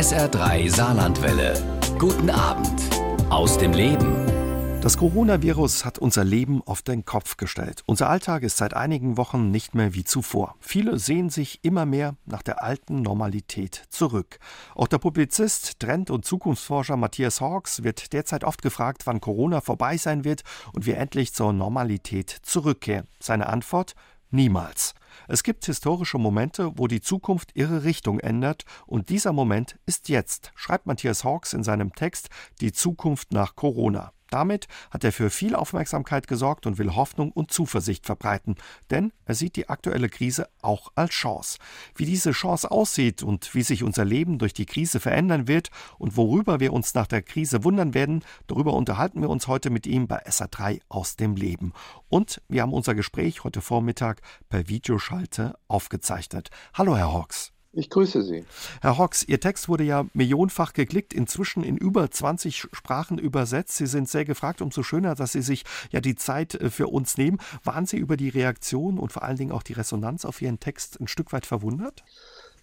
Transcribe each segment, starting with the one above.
SR3 Saarlandwelle. Guten Abend aus dem Leben. Das Coronavirus hat unser Leben auf den Kopf gestellt. Unser Alltag ist seit einigen Wochen nicht mehr wie zuvor. Viele sehen sich immer mehr nach der alten Normalität zurück. Auch der Publizist, Trend- und Zukunftsforscher Matthias Hawks wird derzeit oft gefragt, wann Corona vorbei sein wird und wir endlich zur Normalität zurückkehren. Seine Antwort Niemals. Es gibt historische Momente, wo die Zukunft ihre Richtung ändert, und dieser Moment ist jetzt, schreibt Matthias Hawks in seinem Text Die Zukunft nach Corona. Damit hat er für viel Aufmerksamkeit gesorgt und will Hoffnung und Zuversicht verbreiten, denn er sieht die aktuelle Krise auch als Chance. Wie diese Chance aussieht und wie sich unser Leben durch die Krise verändern wird und worüber wir uns nach der Krise wundern werden, darüber unterhalten wir uns heute mit ihm bei SA3 aus dem Leben. Und wir haben unser Gespräch heute Vormittag per Videoschalte aufgezeichnet. Hallo, Herr Hawks. Ich grüße Sie. Herr Hawks, Ihr Text wurde ja millionenfach geklickt, inzwischen in über 20 Sprachen übersetzt. Sie sind sehr gefragt, umso schöner, dass Sie sich ja die Zeit äh, für uns nehmen. Waren Sie über die Reaktion und vor allen Dingen auch die Resonanz auf Ihren Text ein Stück weit verwundert?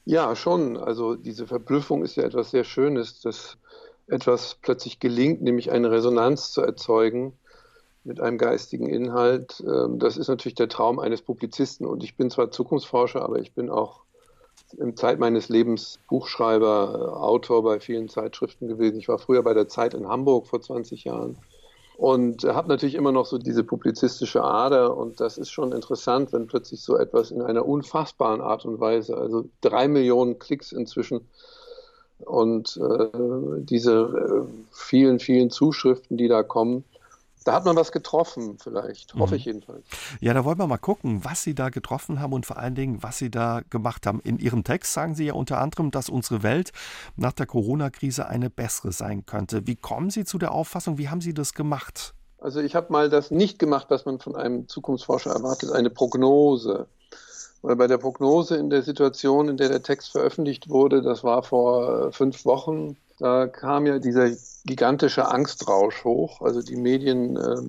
Ja, schon. Also diese Verblüffung ist ja etwas sehr Schönes, dass etwas plötzlich gelingt, nämlich eine Resonanz zu erzeugen mit einem geistigen Inhalt. Ähm, das ist natürlich der Traum eines Publizisten. Und ich bin zwar Zukunftsforscher, aber ich bin auch im Zeit meines Lebens Buchschreiber, äh, Autor bei vielen Zeitschriften gewesen. Ich war früher bei der Zeit in Hamburg vor 20 Jahren und habe natürlich immer noch so diese publizistische Ader und das ist schon interessant, wenn plötzlich so etwas in einer unfassbaren Art und Weise, also drei Millionen Klicks inzwischen und äh, diese äh, vielen, vielen Zuschriften, die da kommen, da hat man was getroffen, vielleicht. Hoffe mhm. ich jedenfalls. Ja, da wollen wir mal gucken, was Sie da getroffen haben und vor allen Dingen, was Sie da gemacht haben. In Ihrem Text sagen Sie ja unter anderem, dass unsere Welt nach der Corona-Krise eine bessere sein könnte. Wie kommen Sie zu der Auffassung? Wie haben Sie das gemacht? Also ich habe mal das nicht gemacht, was man von einem Zukunftsforscher erwartet, eine Prognose. Weil bei der Prognose in der Situation, in der der Text veröffentlicht wurde, das war vor fünf Wochen, da kam ja dieser gigantische Angstrausch hoch. Also die Medien äh,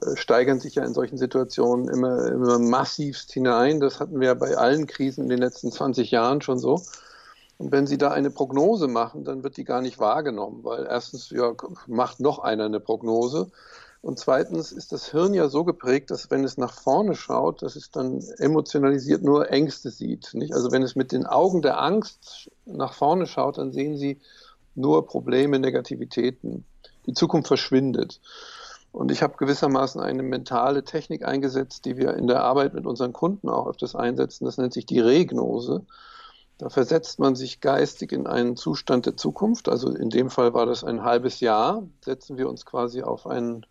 äh, steigern sich ja in solchen Situationen immer, immer massivst hinein. Das hatten wir ja bei allen Krisen in den letzten 20 Jahren schon so. Und wenn Sie da eine Prognose machen, dann wird die gar nicht wahrgenommen, weil erstens ja, macht noch einer eine Prognose. Und zweitens ist das Hirn ja so geprägt, dass wenn es nach vorne schaut, dass es dann emotionalisiert nur Ängste sieht. Nicht? Also wenn es mit den Augen der Angst nach vorne schaut, dann sehen Sie nur Probleme, Negativitäten. Die Zukunft verschwindet. Und ich habe gewissermaßen eine mentale Technik eingesetzt, die wir in der Arbeit mit unseren Kunden auch öfters einsetzen. Das nennt sich die Regnose. Da versetzt man sich geistig in einen Zustand der Zukunft. Also in dem Fall war das ein halbes Jahr. Setzen wir uns quasi auf einen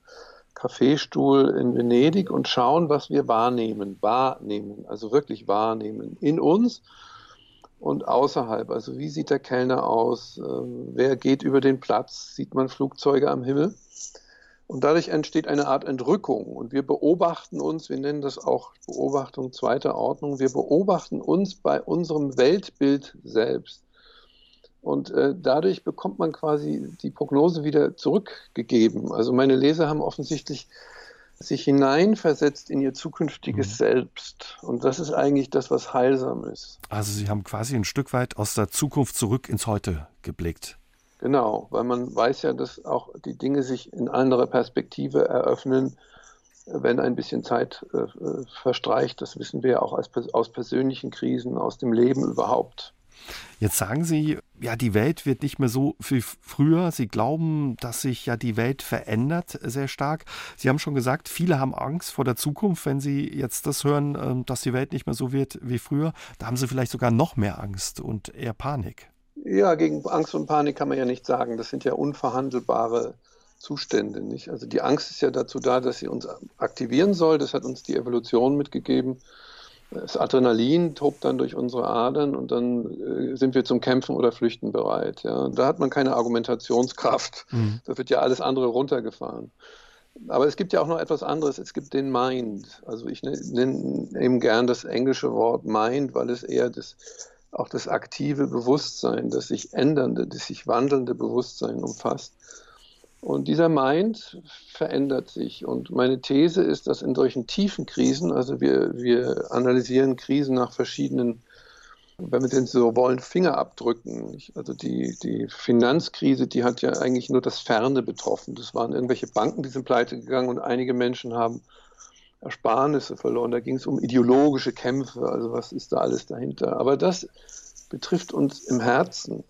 Kaffeestuhl in Venedig und schauen, was wir wahrnehmen. Wahrnehmen, also wirklich wahrnehmen. In uns und außerhalb. Also wie sieht der Kellner aus? Ähm, wer geht über den Platz? Sieht man Flugzeuge am Himmel? Und dadurch entsteht eine Art Entrückung. Und wir beobachten uns, wir nennen das auch Beobachtung zweiter Ordnung, wir beobachten uns bei unserem Weltbild selbst. Und äh, dadurch bekommt man quasi die Prognose wieder zurückgegeben. Also meine Leser haben offensichtlich sich hineinversetzt in ihr zukünftiges mhm. Selbst. Und das ist eigentlich das, was heilsam ist. Also Sie haben quasi ein Stück weit aus der Zukunft zurück ins Heute geblickt. Genau, weil man weiß ja, dass auch die Dinge sich in anderer Perspektive eröffnen, wenn ein bisschen Zeit äh, verstreicht. Das wissen wir ja auch aus, aus persönlichen Krisen, aus dem Leben überhaupt. Jetzt sagen Sie, ja, die Welt wird nicht mehr so wie früher. Sie glauben, dass sich ja die Welt verändert sehr stark. Sie haben schon gesagt, viele haben Angst vor der Zukunft, wenn sie jetzt das hören, ähm, dass die Welt nicht mehr so wird wie früher. Da haben sie vielleicht sogar noch mehr Angst und eher Panik. Ja, gegen Angst und Panik kann man ja nicht sagen. Das sind ja unverhandelbare Zustände, nicht? Also die Angst ist ja dazu da, dass sie uns aktivieren soll. Das hat uns die Evolution mitgegeben. Das Adrenalin tobt dann durch unsere Adern und dann äh, sind wir zum Kämpfen oder Flüchten bereit. Ja. Da hat man keine Argumentationskraft. Mhm. Da wird ja alles andere runtergefahren. Aber es gibt ja auch noch etwas anderes. Es gibt den Mind. Also ich nenne eben gern das englische Wort Mind, weil es eher das, auch das aktive Bewusstsein, das sich ändernde, das sich wandelnde Bewusstsein umfasst. Und dieser Mind verändert sich. Und meine These ist, dass in solchen tiefen Krisen, also wir, wir analysieren Krisen nach verschiedenen wenn wir denn so wollen, Finger abdrücken. Also die, die Finanzkrise, die hat ja eigentlich nur das Ferne betroffen. Das waren irgendwelche Banken, die sind pleite gegangen und einige Menschen haben Ersparnisse verloren. Da ging es um ideologische Kämpfe, also was ist da alles dahinter. Aber das betrifft uns im Herzen.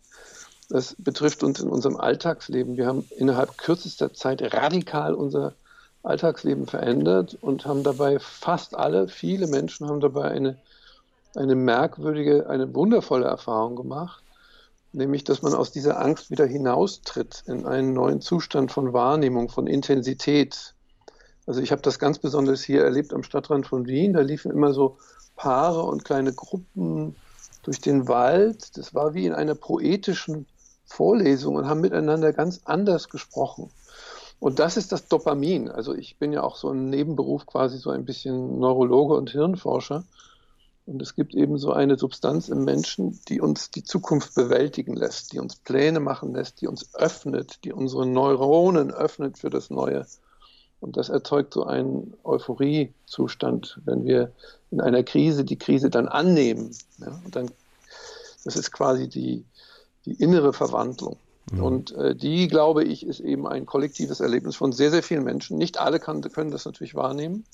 Das betrifft uns in unserem Alltagsleben. Wir haben innerhalb kürzester Zeit radikal unser Alltagsleben verändert und haben dabei fast alle, viele Menschen haben dabei eine, eine merkwürdige, eine wundervolle Erfahrung gemacht, nämlich dass man aus dieser Angst wieder hinaustritt in einen neuen Zustand von Wahrnehmung, von Intensität. Also ich habe das ganz besonders hier erlebt am Stadtrand von Wien. Da liefen immer so Paare und kleine Gruppen durch den Wald. Das war wie in einer poetischen Vorlesung und haben miteinander ganz anders gesprochen. Und das ist das Dopamin. Also ich bin ja auch so ein Nebenberuf quasi so ein bisschen Neurologe und Hirnforscher. Und es gibt eben so eine Substanz im Menschen, die uns die Zukunft bewältigen lässt, die uns Pläne machen lässt, die uns öffnet, die unsere Neuronen öffnet für das Neue. Und das erzeugt so einen Euphoriezustand, wenn wir in einer Krise die Krise dann annehmen. Ja, und dann, das ist quasi die, die innere Verwandlung. Mhm. Und äh, die, glaube ich, ist eben ein kollektives Erlebnis von sehr, sehr vielen Menschen. Nicht alle kann, können das natürlich wahrnehmen,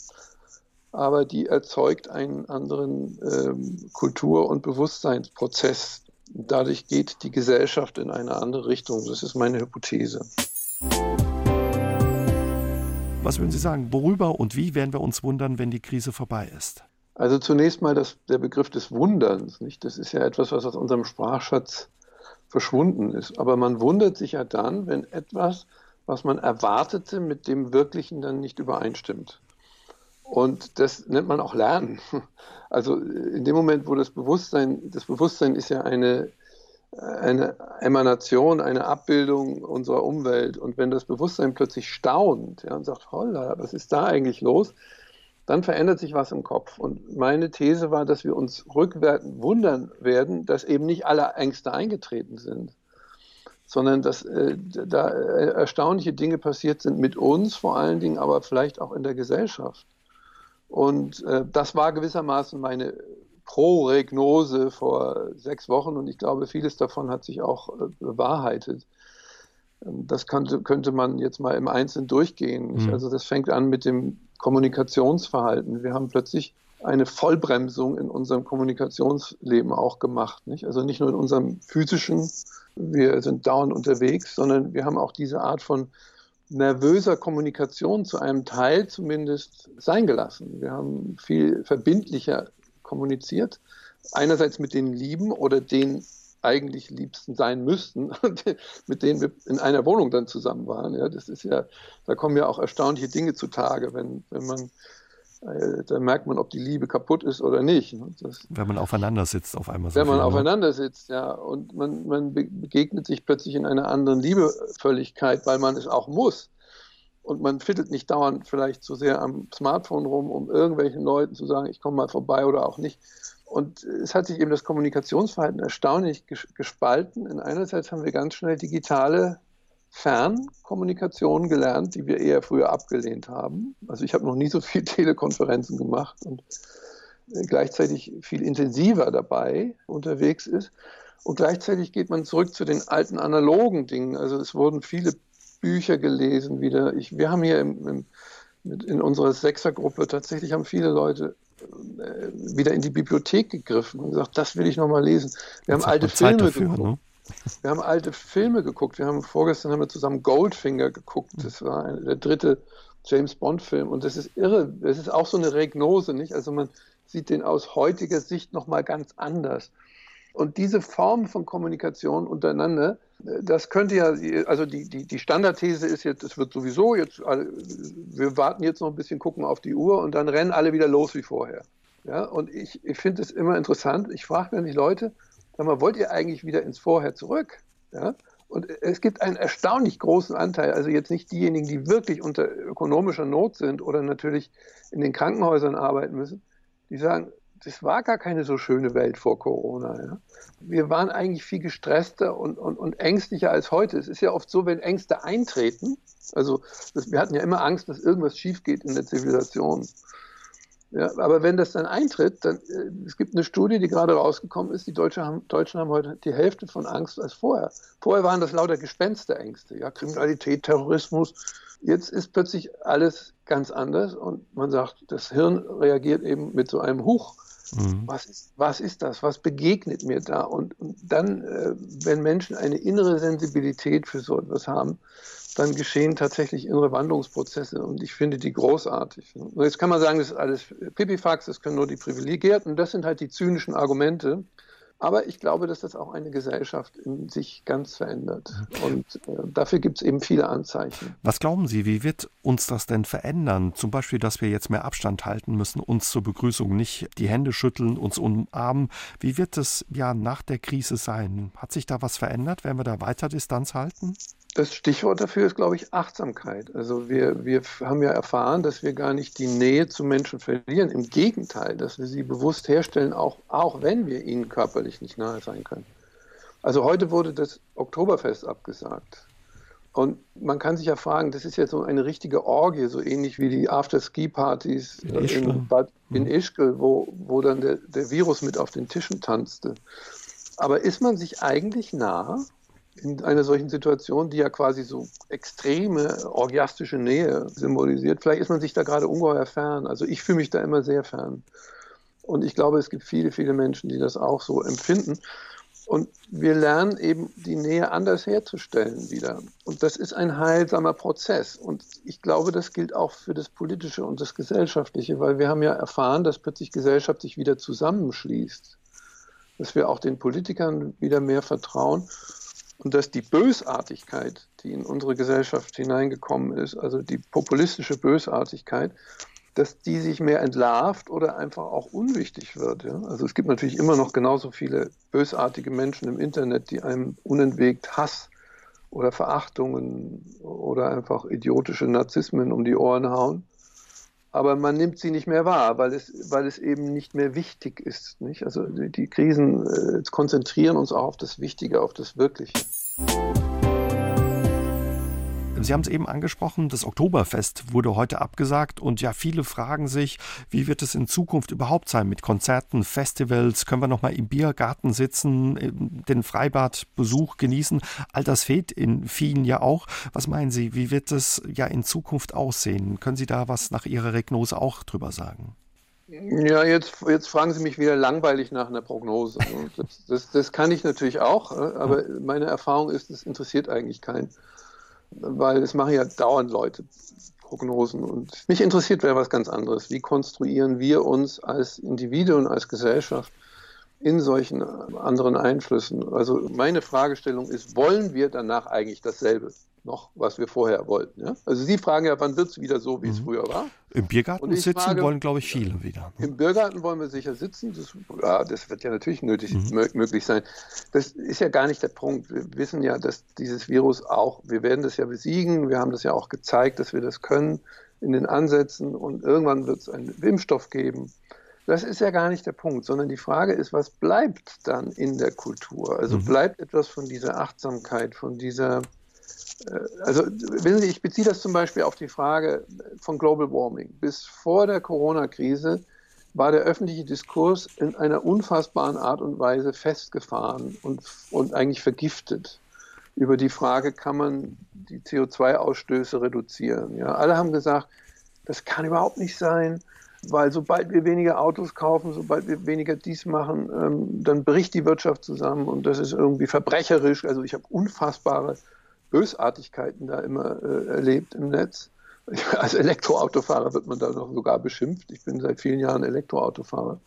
aber die erzeugt einen anderen ähm, Kultur- und Bewusstseinsprozess. Dadurch geht die Gesellschaft in eine andere Richtung. Das ist meine Hypothese. Was würden Sie sagen, worüber und wie werden wir uns wundern, wenn die Krise vorbei ist? Also zunächst mal das, der Begriff des Wunderns. Nicht? Das ist ja etwas, was aus unserem Sprachschatz verschwunden ist. Aber man wundert sich ja dann, wenn etwas, was man erwartete, mit dem Wirklichen dann nicht übereinstimmt. Und das nennt man auch Lernen. Also in dem Moment, wo das Bewusstsein, das Bewusstsein ist ja eine, eine Emanation, eine Abbildung unserer Umwelt. Und wenn das Bewusstsein plötzlich staunt ja, und sagt, holla, was ist da eigentlich los? Dann verändert sich was im Kopf. Und meine These war, dass wir uns rückwärts wundern werden, dass eben nicht alle Ängste eingetreten sind, sondern dass äh, da äh, erstaunliche Dinge passiert sind mit uns vor allen Dingen, aber vielleicht auch in der Gesellschaft. Und äh, das war gewissermaßen meine Proregnose vor sechs Wochen und ich glaube, vieles davon hat sich auch äh, bewahrheitet. Ähm, das könnte, könnte man jetzt mal im Einzelnen durchgehen. Mhm. Also das fängt an mit dem Kommunikationsverhalten. Wir haben plötzlich eine Vollbremsung in unserem Kommunikationsleben auch gemacht. Nicht? Also nicht nur in unserem physischen, wir sind dauernd unterwegs, sondern wir haben auch diese Art von nervöser Kommunikation zu einem Teil zumindest sein gelassen. Wir haben viel verbindlicher kommuniziert. Einerseits mit den Lieben oder den eigentlich liebsten sein müssten, mit denen wir in einer Wohnung dann zusammen waren. Ja, das ist ja, da kommen ja auch erstaunliche Dinge zutage, wenn, wenn man, äh, da merkt man, ob die Liebe kaputt ist oder nicht. Ne? Das, wenn man aufeinander sitzt auf einmal. So wenn man viel, ne? aufeinander sitzt, ja, und man, man begegnet sich plötzlich in einer anderen Liebevölligkeit, weil man es auch muss. Und man fiddelt nicht dauernd vielleicht zu sehr am Smartphone rum, um irgendwelchen Leuten zu sagen, ich komme mal vorbei oder auch nicht und es hat sich eben das Kommunikationsverhalten erstaunlich gespalten. In einerseits haben wir ganz schnell digitale Fernkommunikation gelernt, die wir eher früher abgelehnt haben. Also ich habe noch nie so viel Telekonferenzen gemacht und äh, gleichzeitig viel intensiver dabei unterwegs ist. Und gleichzeitig geht man zurück zu den alten analogen Dingen. Also es wurden viele Bücher gelesen wieder. Ich, wir haben hier im, im, in unserer Sechsergruppe tatsächlich haben viele Leute wieder in die Bibliothek gegriffen und gesagt, das will ich nochmal lesen. Wir haben alte Filme dafür, geguckt. Ne? Wir haben alte Filme geguckt. Wir haben vorgestern haben wir zusammen Goldfinger geguckt. Das war ein, der dritte James Bond Film und das ist irre. Das ist auch so eine Regnose, nicht? Also man sieht den aus heutiger Sicht nochmal ganz anders. Und diese Form von Kommunikation untereinander, das könnte ja, also die, die, die Standardthese ist jetzt, es wird sowieso jetzt, wir warten jetzt noch ein bisschen, gucken auf die Uhr und dann rennen alle wieder los wie vorher. Ja, und ich, ich finde es immer interessant. Ich frage dann die Leute, sag mal, wollt ihr eigentlich wieder ins Vorher zurück? Ja? Und es gibt einen erstaunlich großen Anteil, also jetzt nicht diejenigen, die wirklich unter ökonomischer Not sind oder natürlich in den Krankenhäusern arbeiten müssen, die sagen, das war gar keine so schöne Welt vor Corona. Ja. Wir waren eigentlich viel gestresster und, und, und ängstlicher als heute. Es ist ja oft so, wenn Ängste eintreten, also das, wir hatten ja immer Angst, dass irgendwas schief geht in der Zivilisation. Ja, aber wenn das dann eintritt, dann äh, es gibt eine Studie, die gerade rausgekommen ist, die Deutschen haben, Deutschen haben heute die Hälfte von Angst als vorher. Vorher waren das lauter Gespensterängste, ja, Kriminalität, Terrorismus. Jetzt ist plötzlich alles ganz anders und man sagt, das Hirn reagiert eben mit so einem Huch. Mhm. Was, ist, was ist das? Was begegnet mir da? Und, und dann, äh, wenn Menschen eine innere Sensibilität für so etwas haben, dann geschehen tatsächlich innere Wandlungsprozesse und ich finde die großartig. Und jetzt kann man sagen, das ist alles Pipifax, das können nur die Privilegierten, das sind halt die zynischen Argumente. Aber ich glaube, dass das auch eine Gesellschaft in sich ganz verändert. Und äh, dafür gibt es eben viele Anzeichen. Was glauben Sie, wie wird uns das denn verändern? Zum Beispiel, dass wir jetzt mehr Abstand halten müssen, uns zur Begrüßung nicht die Hände schütteln, uns umarmen. Wie wird es ja nach der Krise sein? Hat sich da was verändert? Werden wir da weiter Distanz halten? Das Stichwort dafür ist, glaube ich, Achtsamkeit. Also wir, wir haben ja erfahren, dass wir gar nicht die Nähe zu Menschen verlieren. Im Gegenteil, dass wir sie bewusst herstellen, auch, auch wenn wir ihnen körperlich nicht nahe sein können. Also heute wurde das Oktoberfest abgesagt. Und man kann sich ja fragen, das ist jetzt so eine richtige Orgie, so ähnlich wie die After-Ski-Partys in, in, in mhm. Ischgl, wo, wo dann der, der Virus mit auf den Tischen tanzte. Aber ist man sich eigentlich nah? In einer solchen Situation, die ja quasi so extreme orgiastische Nähe symbolisiert, vielleicht ist man sich da gerade ungeheuer fern. Also ich fühle mich da immer sehr fern. Und ich glaube, es gibt viele, viele Menschen, die das auch so empfinden. Und wir lernen eben die Nähe anders herzustellen wieder. Und das ist ein heilsamer Prozess. Und ich glaube, das gilt auch für das Politische und das Gesellschaftliche, weil wir haben ja erfahren, dass plötzlich Gesellschaft sich wieder zusammenschließt. Dass wir auch den Politikern wieder mehr vertrauen und dass die Bösartigkeit, die in unsere Gesellschaft hineingekommen ist, also die populistische Bösartigkeit, dass die sich mehr entlarvt oder einfach auch unwichtig wird. Ja? Also es gibt natürlich immer noch genauso viele bösartige Menschen im Internet, die einem unentwegt Hass oder Verachtungen oder einfach idiotische Narzissmen um die Ohren hauen aber man nimmt sie nicht mehr wahr, weil es, weil es eben nicht mehr wichtig ist. Nicht? Also die, die Krisen äh, konzentrieren uns auch auf das Wichtige, auf das Wirkliche. Sie haben es eben angesprochen, das Oktoberfest wurde heute abgesagt und ja, viele fragen sich, wie wird es in Zukunft überhaupt sein mit Konzerten, Festivals? Können wir noch mal im Biergarten sitzen, den Freibadbesuch genießen? All das fehlt in vielen ja auch. Was meinen Sie, wie wird es ja in Zukunft aussehen? Können Sie da was nach Ihrer Regnose auch drüber sagen? Ja, jetzt, jetzt fragen Sie mich wieder langweilig nach einer Prognose. Das, das, das kann ich natürlich auch, äh, aber meine Erfahrung ist, es interessiert eigentlich keinen weil es machen ja dauernd Leute Prognosen. Und mich interessiert wäre was ganz anderes. Wie konstruieren wir uns als Individuen, als Gesellschaft in solchen anderen Einflüssen? Also meine Fragestellung ist, wollen wir danach eigentlich dasselbe? Noch, was wir vorher wollten. Ja? Also Sie fragen ja, wann wird es wieder so, wie es mhm. früher war? Im Biergarten sitzen frage, wollen, glaube ich, viele wieder. Ne? Im Biergarten wollen wir sicher sitzen. Das, ja, das wird ja natürlich nötig, mhm. möglich sein. Das ist ja gar nicht der Punkt. Wir wissen ja, dass dieses Virus auch, wir werden das ja besiegen. Wir haben das ja auch gezeigt, dass wir das können in den Ansätzen und irgendwann wird es einen Impfstoff geben. Das ist ja gar nicht der Punkt, sondern die Frage ist, was bleibt dann in der Kultur? Also mhm. bleibt etwas von dieser Achtsamkeit, von dieser also wissen Sie, ich beziehe das zum Beispiel auf die Frage von Global Warming. Bis vor der Corona-Krise war der öffentliche Diskurs in einer unfassbaren Art und Weise festgefahren und, und eigentlich vergiftet über die Frage, kann man die CO2-Ausstöße reduzieren. Ja, alle haben gesagt, das kann überhaupt nicht sein, weil sobald wir weniger Autos kaufen, sobald wir weniger dies machen, ähm, dann bricht die Wirtschaft zusammen und das ist irgendwie verbrecherisch. Also ich habe unfassbare Bösartigkeiten da immer äh, erlebt im Netz. Als Elektroautofahrer wird man da noch sogar beschimpft. Ich bin seit vielen Jahren Elektroautofahrer.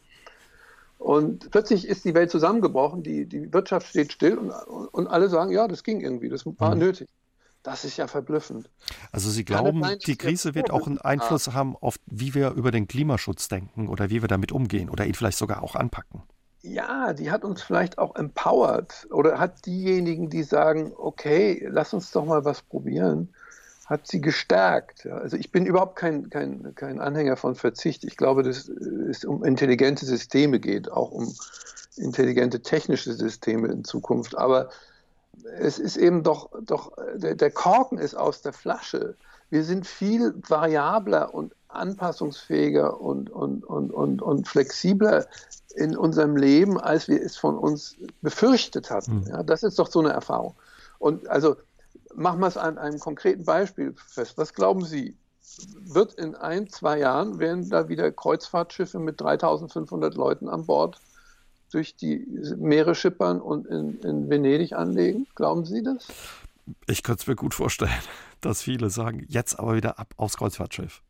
Und plötzlich ist die Welt zusammengebrochen, die, die Wirtschaft steht still und, und alle sagen, ja, das ging irgendwie, das war mhm. nötig. Das ist ja verblüffend. Also Sie glauben, sein, die Krise wird auch einen Einfluss haben auf, wie wir über den Klimaschutz denken oder wie wir damit umgehen oder ihn vielleicht sogar auch anpacken? Ja, die hat uns vielleicht auch empowered oder hat diejenigen, die sagen, okay, lass uns doch mal was probieren, hat sie gestärkt. Ja. Also ich bin überhaupt kein, kein, kein Anhänger von Verzicht. Ich glaube, dass es um intelligente Systeme geht, auch um intelligente technische Systeme in Zukunft. Aber es ist eben doch, doch der, der Korken ist aus der Flasche. wir sind viel variabler und anpassungsfähiger und, und, und, und, und flexibler in unserem Leben, als wir es von uns befürchtet hatten. Mhm. Ja, das ist doch so eine Erfahrung. Und also machen wir es an einem konkreten Beispiel fest. Was glauben Sie? Wird in ein, zwei Jahren, werden da wieder Kreuzfahrtschiffe mit 3500 Leuten an Bord durch die Meere schippern und in, in Venedig anlegen? Glauben Sie das? Ich könnte es mir gut vorstellen, dass viele sagen, jetzt aber wieder ab aufs Kreuzfahrtschiff.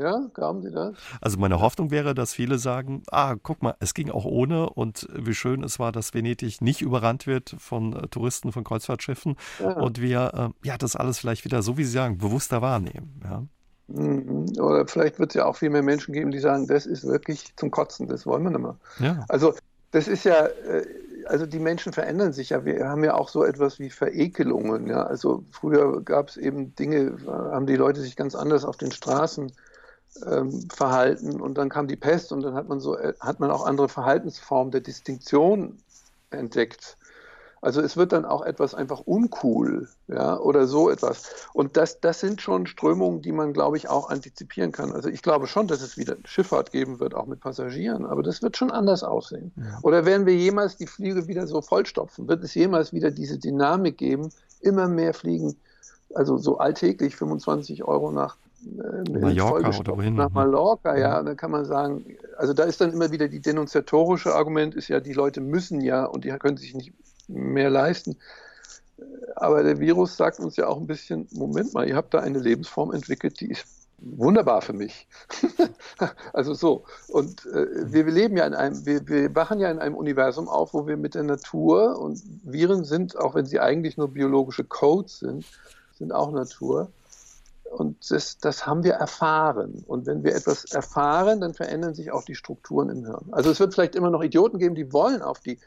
Ja, glauben Sie das? Also meine Hoffnung wäre, dass viele sagen, ah, guck mal, es ging auch ohne und wie schön es war, dass Venedig nicht überrannt wird von äh, Touristen, von Kreuzfahrtschiffen ja. und wir äh, ja das alles vielleicht wieder, so wie Sie sagen, bewusster wahrnehmen. Ja. Mhm. Oder vielleicht wird es ja auch viel mehr Menschen geben, die sagen, das ist wirklich zum Kotzen, das wollen wir nicht mehr. Ja. Also das ist ja, äh, also die Menschen verändern sich ja. Wir haben ja auch so etwas wie Verekelungen. Ja. Also früher gab es eben Dinge, haben die Leute sich ganz anders auf den Straßen ähm, verhalten und dann kam die Pest und dann hat man so äh, hat man auch andere Verhaltensformen der Distinktion entdeckt. Also es wird dann auch etwas einfach uncool, ja, oder so etwas. Und das, das sind schon Strömungen, die man, glaube ich, auch antizipieren kann. Also ich glaube schon, dass es wieder Schifffahrt geben wird, auch mit Passagieren, aber das wird schon anders aussehen. Ja. Oder werden wir jemals die Flüge wieder so vollstopfen? Wird es jemals wieder diese Dynamik geben, immer mehr Fliegen, also so alltäglich 25 Euro nach Mallorca oder wohin? Nach Mallorca, ja. Und dann kann man sagen, also da ist dann immer wieder die denunziatorische Argument, ist ja, die Leute müssen ja und die können sich nicht mehr leisten. Aber der Virus sagt uns ja auch ein bisschen, Moment mal, ihr habt da eine Lebensform entwickelt, die ist wunderbar für mich. also so. Und äh, wir, wir, leben ja in einem, wir, wir wachen ja in einem Universum auf, wo wir mit der Natur und Viren sind, auch wenn sie eigentlich nur biologische Codes sind, sind auch Natur. Und das, das haben wir erfahren. Und wenn wir etwas erfahren, dann verändern sich auch die Strukturen im Hirn. Also es wird vielleicht immer noch Idioten geben, die wollen auf die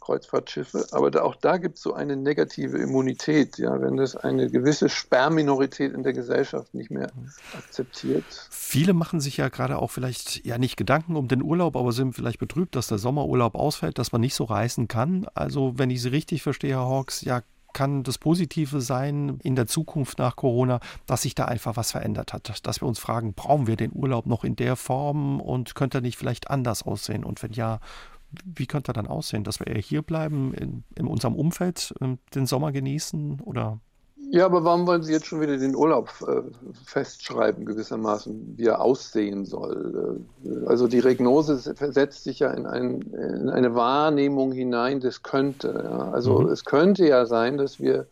Kreuzfahrtschiffe, aber da, auch da gibt es so eine negative Immunität, ja, wenn das eine gewisse Sperrminorität in der Gesellschaft nicht mehr akzeptiert. Viele machen sich ja gerade auch vielleicht ja nicht Gedanken um den Urlaub, aber sind vielleicht betrübt, dass der Sommerurlaub ausfällt, dass man nicht so reisen kann. Also wenn ich Sie richtig verstehe, Herr Hawks, ja, kann das Positive sein in der Zukunft nach Corona, dass sich da einfach was verändert hat. Dass wir uns fragen, brauchen wir den Urlaub noch in der Form und könnte er nicht vielleicht anders aussehen? Und wenn ja, wie könnte er dann aussehen? Dass wir eher hier bleiben, in, in unserem Umfeld, ähm, den Sommer genießen oder ja, aber warum wollen Sie jetzt schon wieder den Urlaub äh, festschreiben, gewissermaßen, wie er aussehen soll? Äh, also die Regnose versetzt sich ja in, ein, in eine Wahrnehmung hinein, das könnte. Ja. Also mhm. es könnte ja sein, dass wir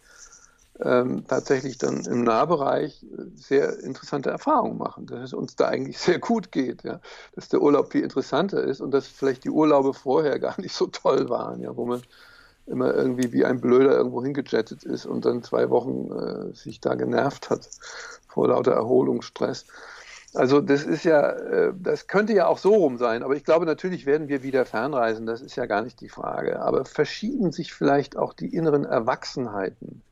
ähm, tatsächlich dann im Nahbereich sehr interessante Erfahrungen machen, dass es uns da eigentlich sehr gut geht, ja. dass der Urlaub viel interessanter ist und dass vielleicht die Urlaube vorher gar nicht so toll waren, ja, wo man immer irgendwie wie ein Blöder irgendwo hingejettet ist und dann zwei Wochen äh, sich da genervt hat vor lauter Erholungsstress. Also das ist ja, äh, das könnte ja auch so rum sein, aber ich glaube, natürlich werden wir wieder fernreisen, das ist ja gar nicht die Frage. Aber verschieben sich vielleicht auch die inneren Erwachsenheiten.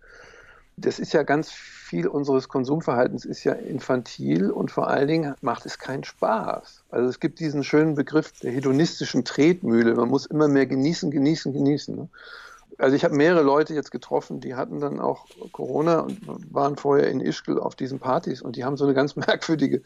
Das ist ja ganz viel unseres Konsumverhaltens ist ja infantil und vor allen Dingen macht es keinen Spaß. Also es gibt diesen schönen Begriff der hedonistischen Tretmühle. Man muss immer mehr genießen, genießen, genießen. Ne? Also ich habe mehrere Leute jetzt getroffen, die hatten dann auch Corona und waren vorher in Ischgl auf diesen Partys und die haben so eine ganz merkwürdige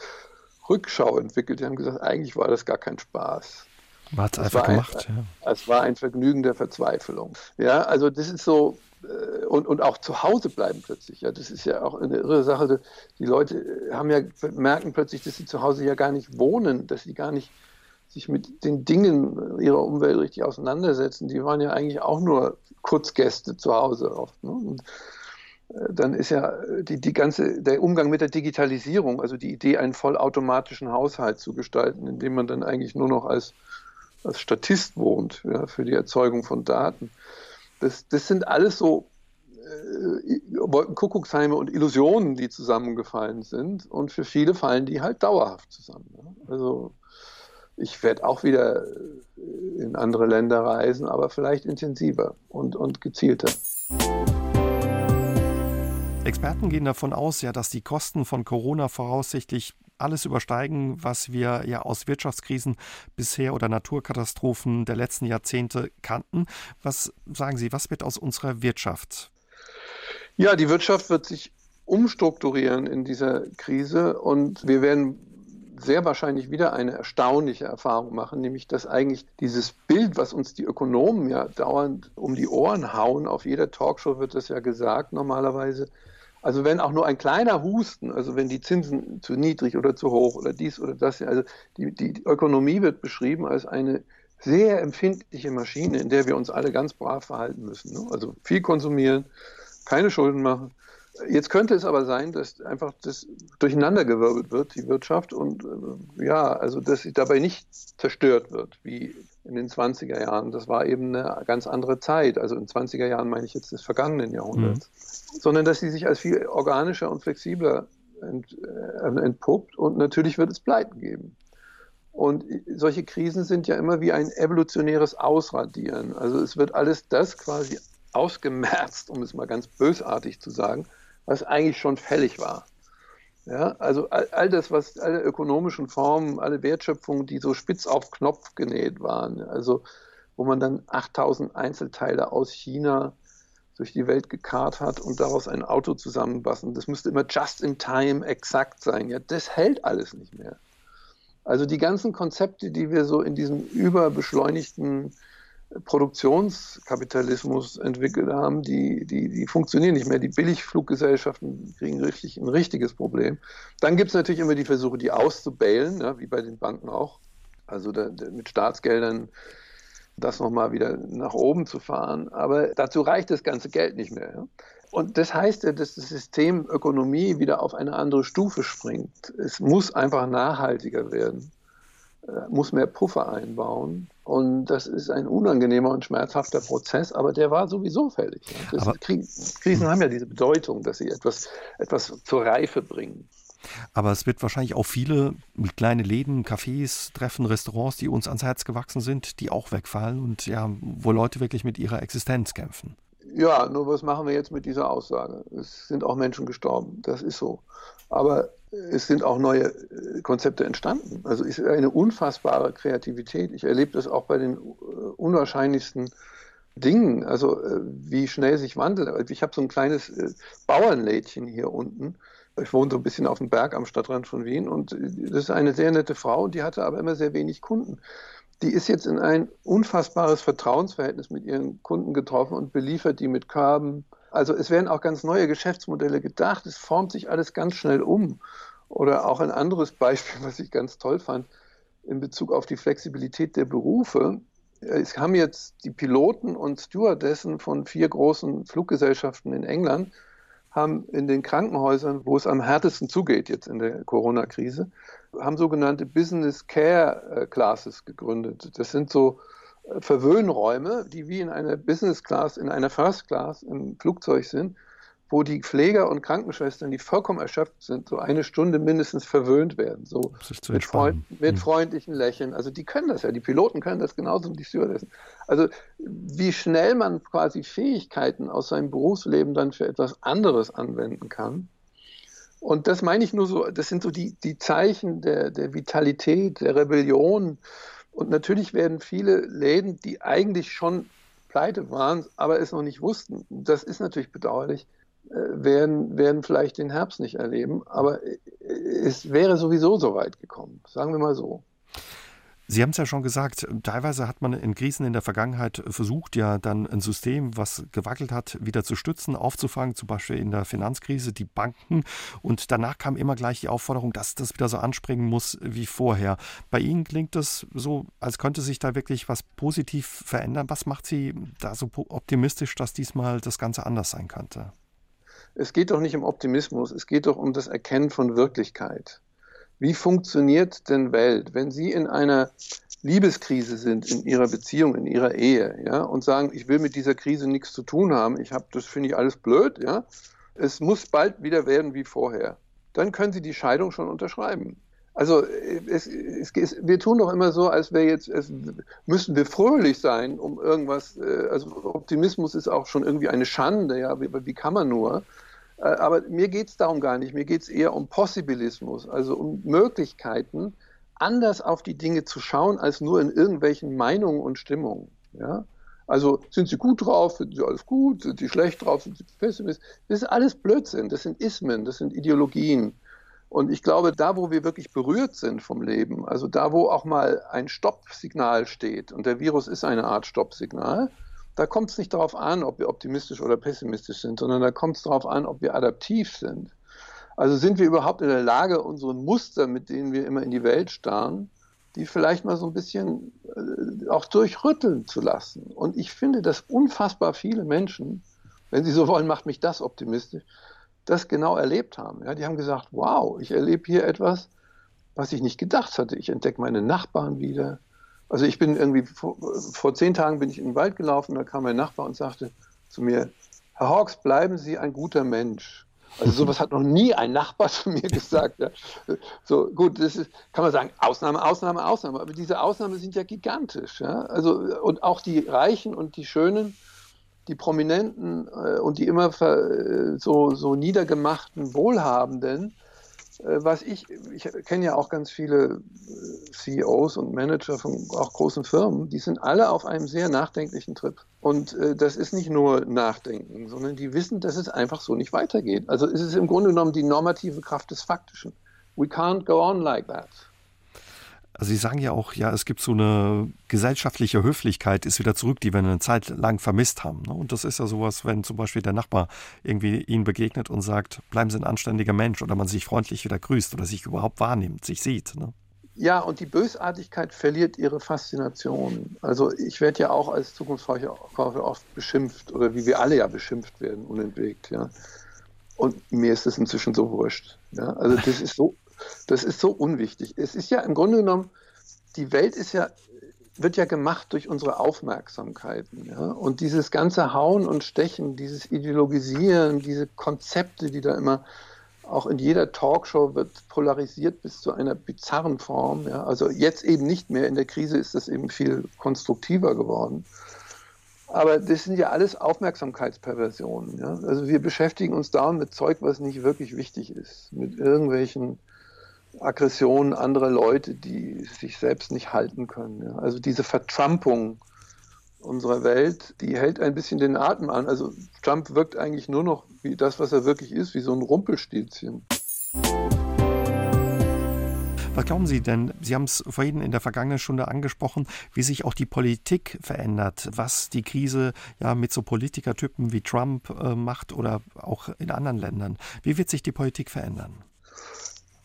Rückschau entwickelt. Die haben gesagt, eigentlich war das gar kein Spaß. Man hat es einfach gemacht. Ein, ja. Es war ein Vergnügen der Verzweiflung. Ja, also das ist so, äh, und, und auch zu Hause bleiben plötzlich. Ja, das ist ja auch eine irre Sache. Die Leute haben ja, merken plötzlich, dass sie zu Hause ja gar nicht wohnen, dass sie gar nicht sich mit den Dingen ihrer Umwelt richtig auseinandersetzen. Die waren ja eigentlich auch nur Kurzgäste zu Hause oft. Ne? Und äh, dann ist ja die, die ganze, der Umgang mit der Digitalisierung, also die Idee, einen vollautomatischen Haushalt zu gestalten, in dem man dann eigentlich nur noch als, als Statist wohnt ja, für die Erzeugung von Daten. Das, das sind alles so äh, Wolkenkuckucksheime und Illusionen, die zusammengefallen sind. Und für viele fallen die halt dauerhaft zusammen. Ne? Also ich werde auch wieder äh, in andere Länder reisen, aber vielleicht intensiver und, und gezielter. Experten gehen davon aus, ja, dass die Kosten von Corona voraussichtlich alles übersteigen, was wir ja aus Wirtschaftskrisen bisher oder Naturkatastrophen der letzten Jahrzehnte kannten. Was sagen Sie, was wird aus unserer Wirtschaft? Ja, die Wirtschaft wird sich umstrukturieren in dieser Krise und wir werden sehr wahrscheinlich wieder eine erstaunliche Erfahrung machen, nämlich dass eigentlich dieses Bild, was uns die Ökonomen ja dauernd um die Ohren hauen, auf jeder Talkshow wird das ja gesagt normalerweise, also wenn auch nur ein kleiner Husten, also wenn die Zinsen zu niedrig oder zu hoch oder dies oder das, also die, die Ökonomie wird beschrieben als eine sehr empfindliche Maschine, in der wir uns alle ganz brav verhalten müssen. Ne? Also viel konsumieren, keine Schulden machen. Jetzt könnte es aber sein, dass einfach das durcheinandergewirbelt wird, die Wirtschaft, und äh, ja, also dass sie dabei nicht zerstört wird, wie in den 20er Jahren. Das war eben eine ganz andere Zeit. Also in 20er Jahren meine ich jetzt des vergangenen Jahrhunderts. Mhm. Sondern dass sie sich als viel organischer und flexibler ent, äh, entpuppt und natürlich wird es Pleiten geben. Und solche Krisen sind ja immer wie ein evolutionäres Ausradieren. Also es wird alles das quasi ausgemerzt, um es mal ganz bösartig zu sagen, was eigentlich schon fällig war. Ja, also all, all, das, was alle ökonomischen Formen, alle Wertschöpfungen, die so spitz auf Knopf genäht waren, also wo man dann 8000 Einzelteile aus China durch die Welt gekarrt hat und daraus ein Auto zusammenbassen, das müsste immer just in time exakt sein. Ja, das hält alles nicht mehr. Also die ganzen Konzepte, die wir so in diesem überbeschleunigten Produktionskapitalismus entwickelt haben, die, die, die funktionieren nicht mehr. Die Billigfluggesellschaften kriegen richtig, ein richtiges Problem. Dann gibt es natürlich immer die Versuche, die auszubailen, ja, wie bei den Banken auch. Also da, da mit Staatsgeldern das nochmal wieder nach oben zu fahren. Aber dazu reicht das ganze Geld nicht mehr. Ja. Und das heißt ja, dass das System Ökonomie wieder auf eine andere Stufe springt. Es muss einfach nachhaltiger werden, muss mehr Puffer einbauen. Und das ist ein unangenehmer und schmerzhafter Prozess, aber der war sowieso fällig. Krisen haben ja diese Bedeutung, dass sie etwas, etwas zur Reife bringen. Aber es wird wahrscheinlich auch viele kleine Läden, Cafés treffen, Restaurants, die uns ans Herz gewachsen sind, die auch wegfallen und ja, wo Leute wirklich mit ihrer Existenz kämpfen. Ja, nur was machen wir jetzt mit dieser Aussage? Es sind auch Menschen gestorben, das ist so. Aber es sind auch neue äh, Konzepte entstanden. Also es ist eine unfassbare Kreativität. Ich erlebe das auch bei den äh, unwahrscheinlichsten Dingen, also äh, wie schnell sich wandelt. Also ich habe so ein kleines Bauernlädchen hier unten. Ich wohne so ein bisschen auf dem Berg am Stadtrand von Wien und das ist eine sehr nette Frau, die hatte aber immer sehr wenig Kunden die ist jetzt in ein unfassbares Vertrauensverhältnis mit ihren Kunden getroffen und beliefert die mit Körben. Also es werden auch ganz neue Geschäftsmodelle gedacht. Es formt sich alles ganz schnell um. Oder auch ein anderes Beispiel, was ich ganz toll fand, in Bezug auf die Flexibilität der Berufe. Es haben jetzt die Piloten und Stewardessen von vier großen Fluggesellschaften in England haben in den Krankenhäusern, wo es am härtesten zugeht jetzt in der Corona-Krise, haben sogenannte Business Care äh, Classes gegründet. Das sind so äh, Verwöhnräume, die wie in einer Business Class, in einer First Class im Flugzeug sind, wo die Pfleger und Krankenschwestern, die vollkommen erschöpft sind, so eine Stunde mindestens verwöhnt werden, so mit, Freund, mit hm. freundlichen Lächeln. Also die können das ja, die Piloten können das genauso wie die Stewardessen. Also wie schnell man quasi Fähigkeiten aus seinem Berufsleben dann für etwas anderes anwenden kann. Und das meine ich nur so, das sind so die, die Zeichen der, der Vitalität, der Rebellion. Und natürlich werden viele Läden, die eigentlich schon pleite waren, aber es noch nicht wussten, das ist natürlich bedauerlich, äh, werden, werden vielleicht den Herbst nicht erleben. Aber äh, es wäre sowieso so weit gekommen, sagen wir mal so. Sie haben es ja schon gesagt, teilweise hat man in Krisen in der Vergangenheit versucht, ja dann ein System, was gewackelt hat, wieder zu stützen, aufzufangen, zum Beispiel in der Finanzkrise die Banken. Und danach kam immer gleich die Aufforderung, dass das wieder so anspringen muss wie vorher. Bei Ihnen klingt das so, als könnte sich da wirklich was positiv verändern. Was macht Sie da so optimistisch, dass diesmal das Ganze anders sein könnte? Es geht doch nicht um Optimismus, es geht doch um das Erkennen von Wirklichkeit. Wie funktioniert denn Welt, wenn Sie in einer Liebeskrise sind in Ihrer Beziehung, in Ihrer Ehe, ja, und sagen, ich will mit dieser Krise nichts zu tun haben, ich habe, das finde ich alles blöd, ja. Es muss bald wieder werden wie vorher. Dann können Sie die Scheidung schon unterschreiben. Also es, es, es, wir tun doch immer so, als wäre jetzt, es, müssen wir fröhlich sein, um irgendwas, äh, also Optimismus ist auch schon irgendwie eine Schande, ja, wie, wie kann man nur? Äh, aber mir geht es darum gar nicht, mir geht es eher um Possibilismus, also um Möglichkeiten, anders auf die Dinge zu schauen, als nur in irgendwelchen Meinungen und Stimmungen. Ja? Also sind sie gut drauf, finden sie alles gut, sind sie schlecht drauf, sind sie pessimistisch. Das ist alles Blödsinn, das sind Ismen, das sind Ideologien. Und ich glaube, da, wo wir wirklich berührt sind vom Leben, also da, wo auch mal ein Stoppsignal steht, und der Virus ist eine Art Stoppsignal, da kommt es nicht darauf an, ob wir optimistisch oder pessimistisch sind, sondern da kommt es darauf an, ob wir adaptiv sind. Also sind wir überhaupt in der Lage, unsere Muster, mit denen wir immer in die Welt starren, die vielleicht mal so ein bisschen äh, auch durchrütteln zu lassen. Und ich finde, dass unfassbar viele Menschen, wenn sie so wollen, macht mich das optimistisch, das genau erlebt haben. Ja, die haben gesagt, wow, ich erlebe hier etwas, was ich nicht gedacht hatte. Ich entdecke meine Nachbarn wieder. Also ich bin irgendwie, vor, vor zehn Tagen bin ich in den Wald gelaufen, da kam mein Nachbar und sagte zu mir, Herr Hawks, bleiben Sie ein guter Mensch. Also sowas hat noch nie ein Nachbar zu mir gesagt. Ja. So gut, das ist, kann man sagen, Ausnahme, Ausnahme, Ausnahme. Aber diese Ausnahmen sind ja gigantisch. Ja. Also und auch die Reichen und die Schönen, die Prominenten äh, und die immer äh, so, so niedergemachten Wohlhabenden, was ich, ich kenne ja auch ganz viele äh, CEOs und Manager von auch großen Firmen, die sind alle auf einem sehr nachdenklichen Trip. Und äh, das ist nicht nur Nachdenken, sondern die wissen, dass es einfach so nicht weitergeht. Also es ist im Grunde genommen die normative Kraft des Faktischen. We can't go on like that. Also Sie sagen ja auch, ja, es gibt so eine gesellschaftliche Höflichkeit, ist wieder zurück, die wir eine Zeit lang vermisst haben. Ne? Und das ist ja sowas, wenn zum Beispiel der Nachbar irgendwie Ihnen begegnet und sagt, bleiben Sie ein anständiger Mensch oder man sich freundlich wieder grüßt oder sich überhaupt wahrnimmt, sich sieht. Ne? Ja, und die Bösartigkeit verliert ihre Faszination. Also ich werde ja auch als Zukunftsforscher oft beschimpft oder wie wir alle ja beschimpft werden, unentwegt. Ja. Und mir ist das inzwischen so wurscht. Ja. Also das ist so das ist so unwichtig. Es ist ja im Grunde genommen, die Welt ist ja, wird ja gemacht durch unsere Aufmerksamkeiten. Ja? Und dieses ganze Hauen und Stechen, dieses Ideologisieren, diese Konzepte, die da immer auch in jeder Talkshow wird polarisiert bis zu einer bizarren Form. Ja? Also jetzt eben nicht mehr. In der Krise ist das eben viel konstruktiver geworden. Aber das sind ja alles Aufmerksamkeitsperversionen. Ja? Also wir beschäftigen uns dauernd mit Zeug, was nicht wirklich wichtig ist. Mit irgendwelchen Aggressionen anderer Leute, die sich selbst nicht halten können. Ja. Also diese Vertrumpung unserer Welt, die hält ein bisschen den Atem an. Also Trump wirkt eigentlich nur noch wie das, was er wirklich ist, wie so ein Rumpelstilzchen. Was glauben Sie denn? Sie haben es vorhin in der vergangenen Stunde angesprochen, wie sich auch die Politik verändert, was die Krise ja mit so Politikertypen wie Trump äh, macht oder auch in anderen Ländern. Wie wird sich die Politik verändern?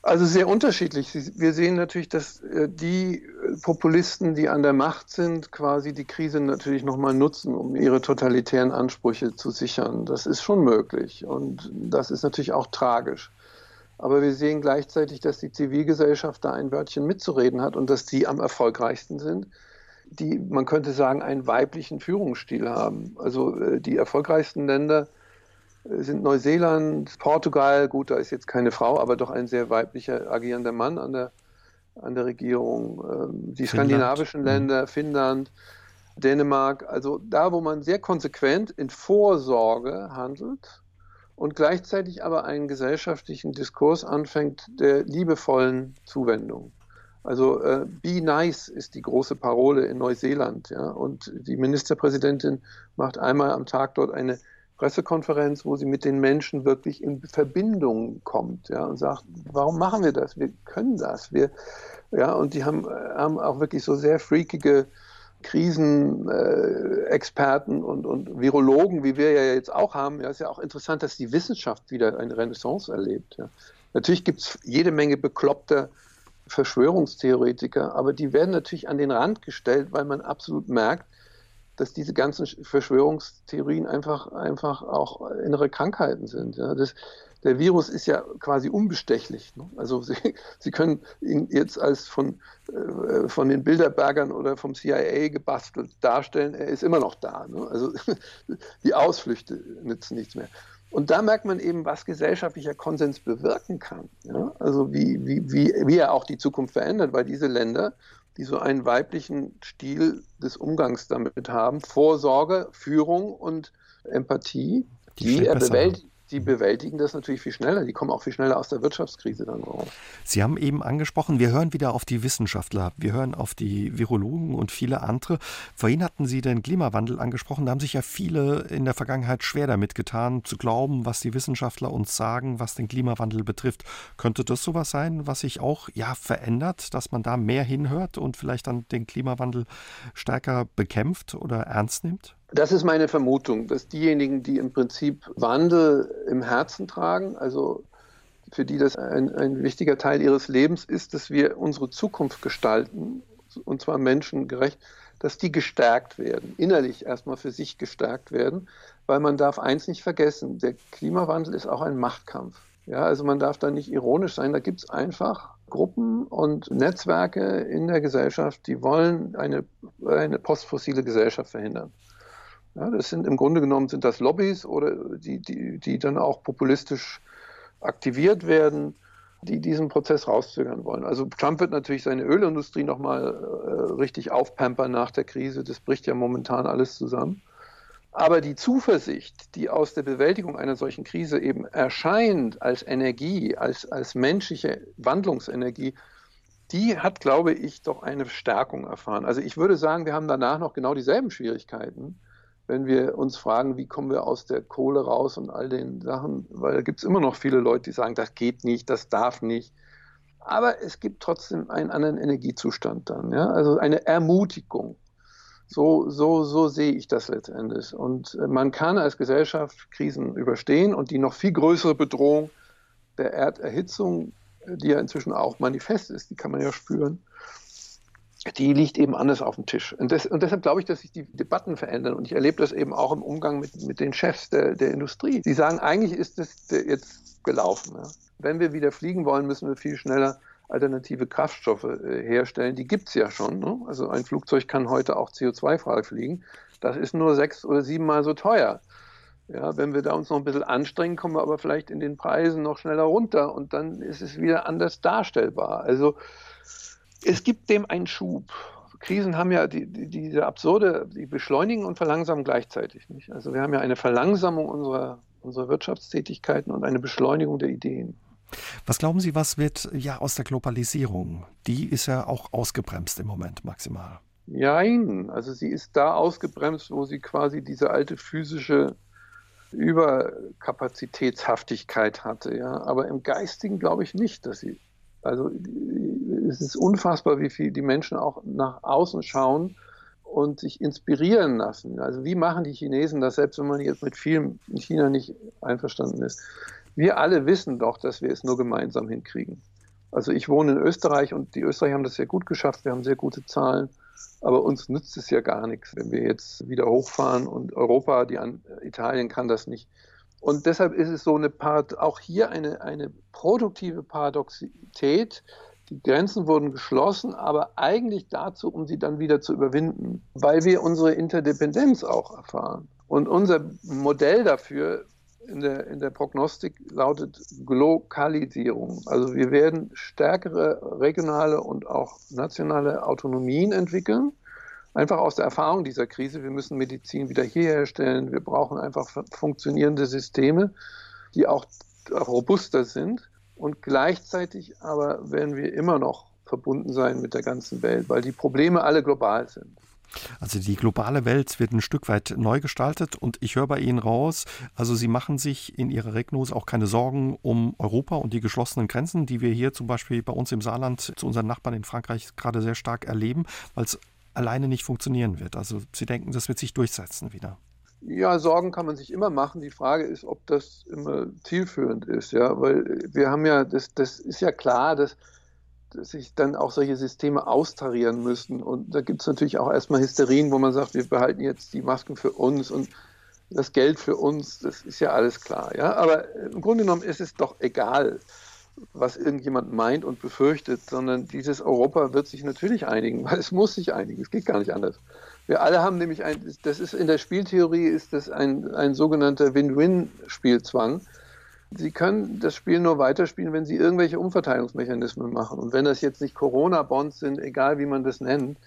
Also sehr unterschiedlich. Wir sehen natürlich, dass äh, die Populisten, die an der Macht sind, quasi die Krise natürlich nochmal nutzen, um ihre totalitären Ansprüche zu sichern. Das ist schon möglich und das ist natürlich auch tragisch. Aber wir sehen gleichzeitig, dass die Zivilgesellschaft da ein Wörtchen mitzureden hat und dass die am erfolgreichsten sind, die, man könnte sagen, einen weiblichen Führungsstil haben. Also äh, die erfolgreichsten Länder sind Neuseeland, Portugal, gut, da ist jetzt keine Frau, aber doch ein sehr weiblicher agierender Mann an der, an der Regierung. Ähm, die Finnland. skandinavischen mhm. Länder, Finnland, Dänemark, also da, wo man sehr konsequent in Vorsorge handelt und gleichzeitig aber einen gesellschaftlichen Diskurs anfängt der liebevollen Zuwendung. Also äh, Be Nice ist die große Parole in Neuseeland. Ja? Und die Ministerpräsidentin macht einmal am Tag dort eine Pressekonferenz, wo sie mit den Menschen wirklich in Verbindung kommt ja, und sagt, warum machen wir das? Wir können das. Wir, ja, und die haben, haben auch wirklich so sehr freakige Krisenexperten und, und Virologen, wie wir ja jetzt auch haben. Ja, ist ja auch interessant, dass die Wissenschaft wieder eine Renaissance erlebt. Ja. Natürlich gibt es jede Menge bekloppter Verschwörungstheoretiker, aber die werden natürlich an den Rand gestellt, weil man absolut merkt, dass diese ganzen Verschwörungstheorien einfach, einfach auch innere Krankheiten sind. Ja. Das, der Virus ist ja quasi unbestechlich. Ne? Also Sie, Sie können ihn jetzt als von, äh, von den Bilderbergern oder vom CIA gebastelt darstellen, er ist immer noch da. Ne? Also die Ausflüchte nützen nichts mehr. Und da merkt man eben, was gesellschaftlicher Konsens bewirken kann. Ja? Also wie, wie, wie, wie er auch die Zukunft verändert, weil diese Länder die so einen weiblichen Stil des Umgangs damit haben. Vorsorge, Führung und Empathie, die, die er bewältigt. Die bewältigen das natürlich viel schneller. Die kommen auch viel schneller aus der Wirtschaftskrise dann raus. Sie haben eben angesprochen, wir hören wieder auf die Wissenschaftler, wir hören auf die Virologen und viele andere. Vorhin hatten Sie den Klimawandel angesprochen. Da haben sich ja viele in der Vergangenheit schwer damit getan, zu glauben, was die Wissenschaftler uns sagen, was den Klimawandel betrifft. Könnte das sowas sein, was sich auch ja verändert, dass man da mehr hinhört und vielleicht dann den Klimawandel stärker bekämpft oder ernst nimmt? Das ist meine Vermutung, dass diejenigen, die im Prinzip Wandel im Herzen tragen, also für die das ein, ein wichtiger Teil ihres Lebens ist, dass wir unsere Zukunft gestalten, und zwar menschengerecht, dass die gestärkt werden, innerlich erstmal für sich gestärkt werden, weil man darf eins nicht vergessen, der Klimawandel ist auch ein Machtkampf. Ja, also man darf da nicht ironisch sein, da gibt es einfach Gruppen und Netzwerke in der Gesellschaft, die wollen eine, eine postfossile Gesellschaft verhindern. Ja, das sind im Grunde genommen sind das Lobbys oder die, die, die dann auch populistisch aktiviert werden, die diesen Prozess rauszögern wollen. Also Trump wird natürlich seine Ölindustrie nochmal äh, richtig aufpampern nach der Krise. Das bricht ja momentan alles zusammen. Aber die Zuversicht, die aus der Bewältigung einer solchen Krise eben erscheint als Energie, als, als menschliche Wandlungsenergie, die hat, glaube ich, doch eine Stärkung erfahren. Also ich würde sagen, wir haben danach noch genau dieselben Schwierigkeiten wenn wir uns fragen, wie kommen wir aus der Kohle raus und all den Sachen, weil da gibt es immer noch viele Leute, die sagen, das geht nicht, das darf nicht. Aber es gibt trotzdem einen anderen Energiezustand dann, ja? also eine Ermutigung. So, so, so sehe ich das letztendlich. Und man kann als Gesellschaft Krisen überstehen und die noch viel größere Bedrohung der Erderhitzung, die ja inzwischen auch manifest ist, die kann man ja spüren, die liegt eben anders auf dem Tisch. Und, das, und, deshalb glaube ich, dass sich die Debatten verändern. Und ich erlebe das eben auch im Umgang mit, mit den Chefs der, der Industrie. Die sagen, eigentlich ist das jetzt gelaufen. Ja. Wenn wir wieder fliegen wollen, müssen wir viel schneller alternative Kraftstoffe äh, herstellen. Die gibt es ja schon. Ne? Also ein Flugzeug kann heute auch CO2-frei fliegen. Das ist nur sechs oder siebenmal so teuer. Ja, wenn wir da uns noch ein bisschen anstrengen, kommen wir aber vielleicht in den Preisen noch schneller runter und dann ist es wieder anders darstellbar. Also es gibt dem einen Schub. Krisen haben ja die, die, diese absurde, die beschleunigen und verlangsamen gleichzeitig nicht. Also wir haben ja eine Verlangsamung unserer, unserer Wirtschaftstätigkeiten und eine Beschleunigung der Ideen. Was glauben Sie, was wird ja aus der Globalisierung? Die ist ja auch ausgebremst im Moment maximal. Nein, also sie ist da ausgebremst, wo sie quasi diese alte physische Überkapazitätshaftigkeit hatte. Ja. Aber im Geistigen glaube ich nicht, dass sie also es ist unfassbar, wie viel die Menschen auch nach außen schauen und sich inspirieren lassen. Also wie machen die Chinesen das, selbst wenn man jetzt mit vielen in China nicht einverstanden ist? Wir alle wissen doch, dass wir es nur gemeinsam hinkriegen. Also ich wohne in Österreich und die Österreicher haben das sehr gut geschafft. Wir haben sehr gute Zahlen. Aber uns nützt es ja gar nichts, wenn wir jetzt wieder hochfahren und Europa, die an, Italien kann das nicht. Und deshalb ist es so eine Parad auch hier eine, eine produktive Paradoxität. Die Grenzen wurden geschlossen, aber eigentlich dazu, um sie dann wieder zu überwinden, weil wir unsere Interdependenz auch erfahren. Und unser Modell dafür in der, in der Prognostik lautet Glokalisierung. Also wir werden stärkere regionale und auch nationale Autonomien entwickeln einfach aus der Erfahrung dieser Krise, wir müssen Medizin wieder herstellen, wir brauchen einfach funktionierende Systeme, die auch robuster sind. Und gleichzeitig aber werden wir immer noch verbunden sein mit der ganzen Welt, weil die Probleme alle global sind. Also die globale Welt wird ein Stück weit neu gestaltet und ich höre bei Ihnen raus, also Sie machen sich in Ihrer Regnose auch keine Sorgen um Europa und die geschlossenen Grenzen, die wir hier zum Beispiel bei uns im Saarland zu unseren Nachbarn in Frankreich gerade sehr stark erleben, weil es alleine nicht funktionieren wird. Also Sie denken, das wird sich durchsetzen wieder. Ja, Sorgen kann man sich immer machen. Die Frage ist, ob das immer zielführend ist, ja, weil wir haben ja, das, das ist ja klar, dass, dass sich dann auch solche Systeme austarieren müssen. Und da gibt es natürlich auch erstmal Hysterien, wo man sagt, wir behalten jetzt die Masken für uns und das Geld für uns, das ist ja alles klar, ja. Aber im Grunde genommen ist es doch egal was irgendjemand meint und befürchtet, sondern dieses Europa wird sich natürlich einigen, weil es muss sich einigen. Es geht gar nicht anders. Wir alle haben nämlich ein, das ist in der Spieltheorie ist das ein, ein sogenannter Win-Win-Spielzwang. Sie können das Spiel nur weiterspielen, wenn Sie irgendwelche Umverteilungsmechanismen machen. Und wenn das jetzt nicht Corona-Bonds sind, egal wie man das nennt,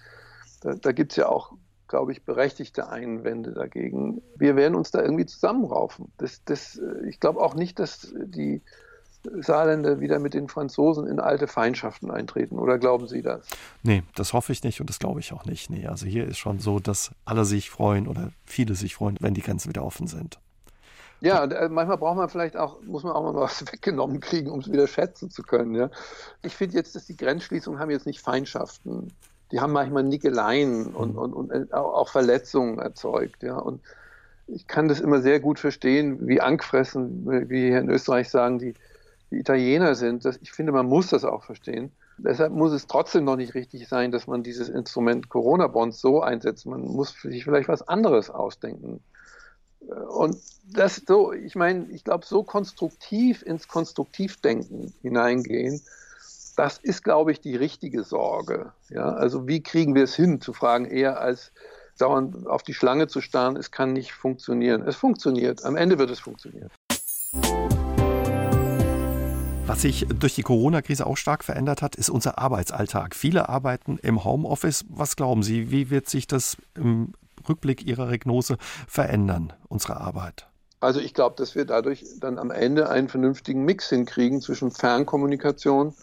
da, da gibt es ja auch glaube ich, berechtigte Einwände dagegen. Wir werden uns da irgendwie zusammenraufen. Das, das, äh, ich glaube auch nicht, dass die Saarländer wieder mit den Franzosen in alte Feindschaften eintreten. Oder glauben Sie das? Nee, das hoffe ich nicht und das glaube ich auch nicht. Nee, also hier ist schon so, dass alle sich freuen oder viele sich freuen, wenn die Grenzen wieder offen sind. Ja, äh, manchmal braucht man vielleicht auch, muss man auch mal was weggenommen kriegen, um es wieder schätzen zu können. Ja. Ich finde jetzt, dass die Grenzschließungen haben jetzt nicht Feindschaften. Die haben manchmal Nickeleien und, mhm. und, und äh, auch Verletzungen erzeugt. Ja. Und ich kann das immer sehr gut verstehen, wie angefressen, wie hier in Österreich sagen, die, die Italiener sind. Das, ich finde, man muss das auch verstehen. Deshalb muss es trotzdem noch nicht richtig sein, dass man dieses Instrument Corona-Bonds so einsetzt. Man muss sich vielleicht was anderes ausdenken. Und das so, ich meine, ich glaube, so konstruktiv ins Konstruktivdenken hineingehen, das ist, glaube ich, die richtige Sorge. Ja? Also wie kriegen wir es hin, zu fragen, eher als dauernd auf die Schlange zu starren, es kann nicht funktionieren. Es funktioniert, am Ende wird es funktionieren. Was sich durch die Corona-Krise auch stark verändert hat, ist unser Arbeitsalltag. Viele arbeiten im Homeoffice. Was glauben Sie, wie wird sich das im Rückblick Ihrer Regnose verändern, unsere Arbeit? Also ich glaube, dass wir dadurch dann am Ende einen vernünftigen Mix hinkriegen zwischen Fernkommunikation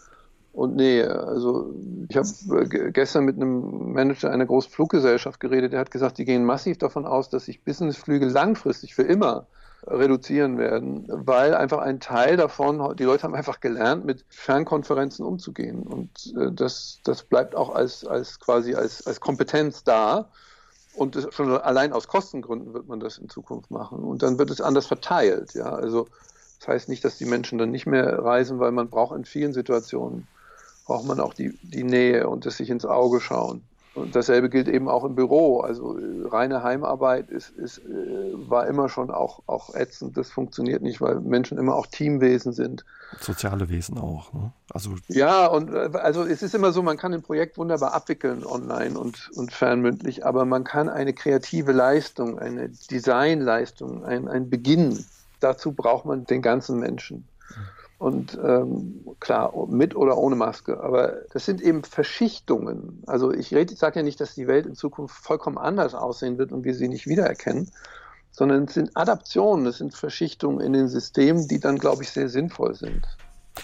und Nähe. Also ich habe äh, gestern mit einem Manager einer großen Fluggesellschaft geredet, der hat gesagt, die gehen massiv davon aus, dass sich Businessflüge langfristig für immer reduzieren werden, weil einfach ein Teil davon, die Leute haben einfach gelernt, mit Fernkonferenzen umzugehen. Und äh, das, das bleibt auch als, als quasi als, als Kompetenz da. Und schon allein aus Kostengründen wird man das in Zukunft machen. Und dann wird es anders verteilt. Ja? Also das heißt nicht, dass die Menschen dann nicht mehr reisen, weil man braucht in vielen Situationen, braucht man auch die, die Nähe und das sich ins Auge schauen. Und dasselbe gilt eben auch im Büro. Also äh, reine Heimarbeit ist, ist, äh, war immer schon auch, auch ätzend. Das funktioniert nicht, weil Menschen immer auch Teamwesen sind. Soziale Wesen auch. Ne? Also ja, und äh, also es ist immer so, man kann ein Projekt wunderbar abwickeln online und, und fernmündlich, aber man kann eine kreative Leistung, eine Designleistung, ein, ein Beginn, dazu braucht man den ganzen Menschen. Und ähm, klar, mit oder ohne Maske. Aber das sind eben Verschichtungen. Also ich, sage ja nicht, dass die Welt in Zukunft vollkommen anders aussehen wird und wir sie nicht wiedererkennen, sondern es sind Adaptionen, es sind Verschichtungen in den Systemen, die dann, glaube ich, sehr sinnvoll sind.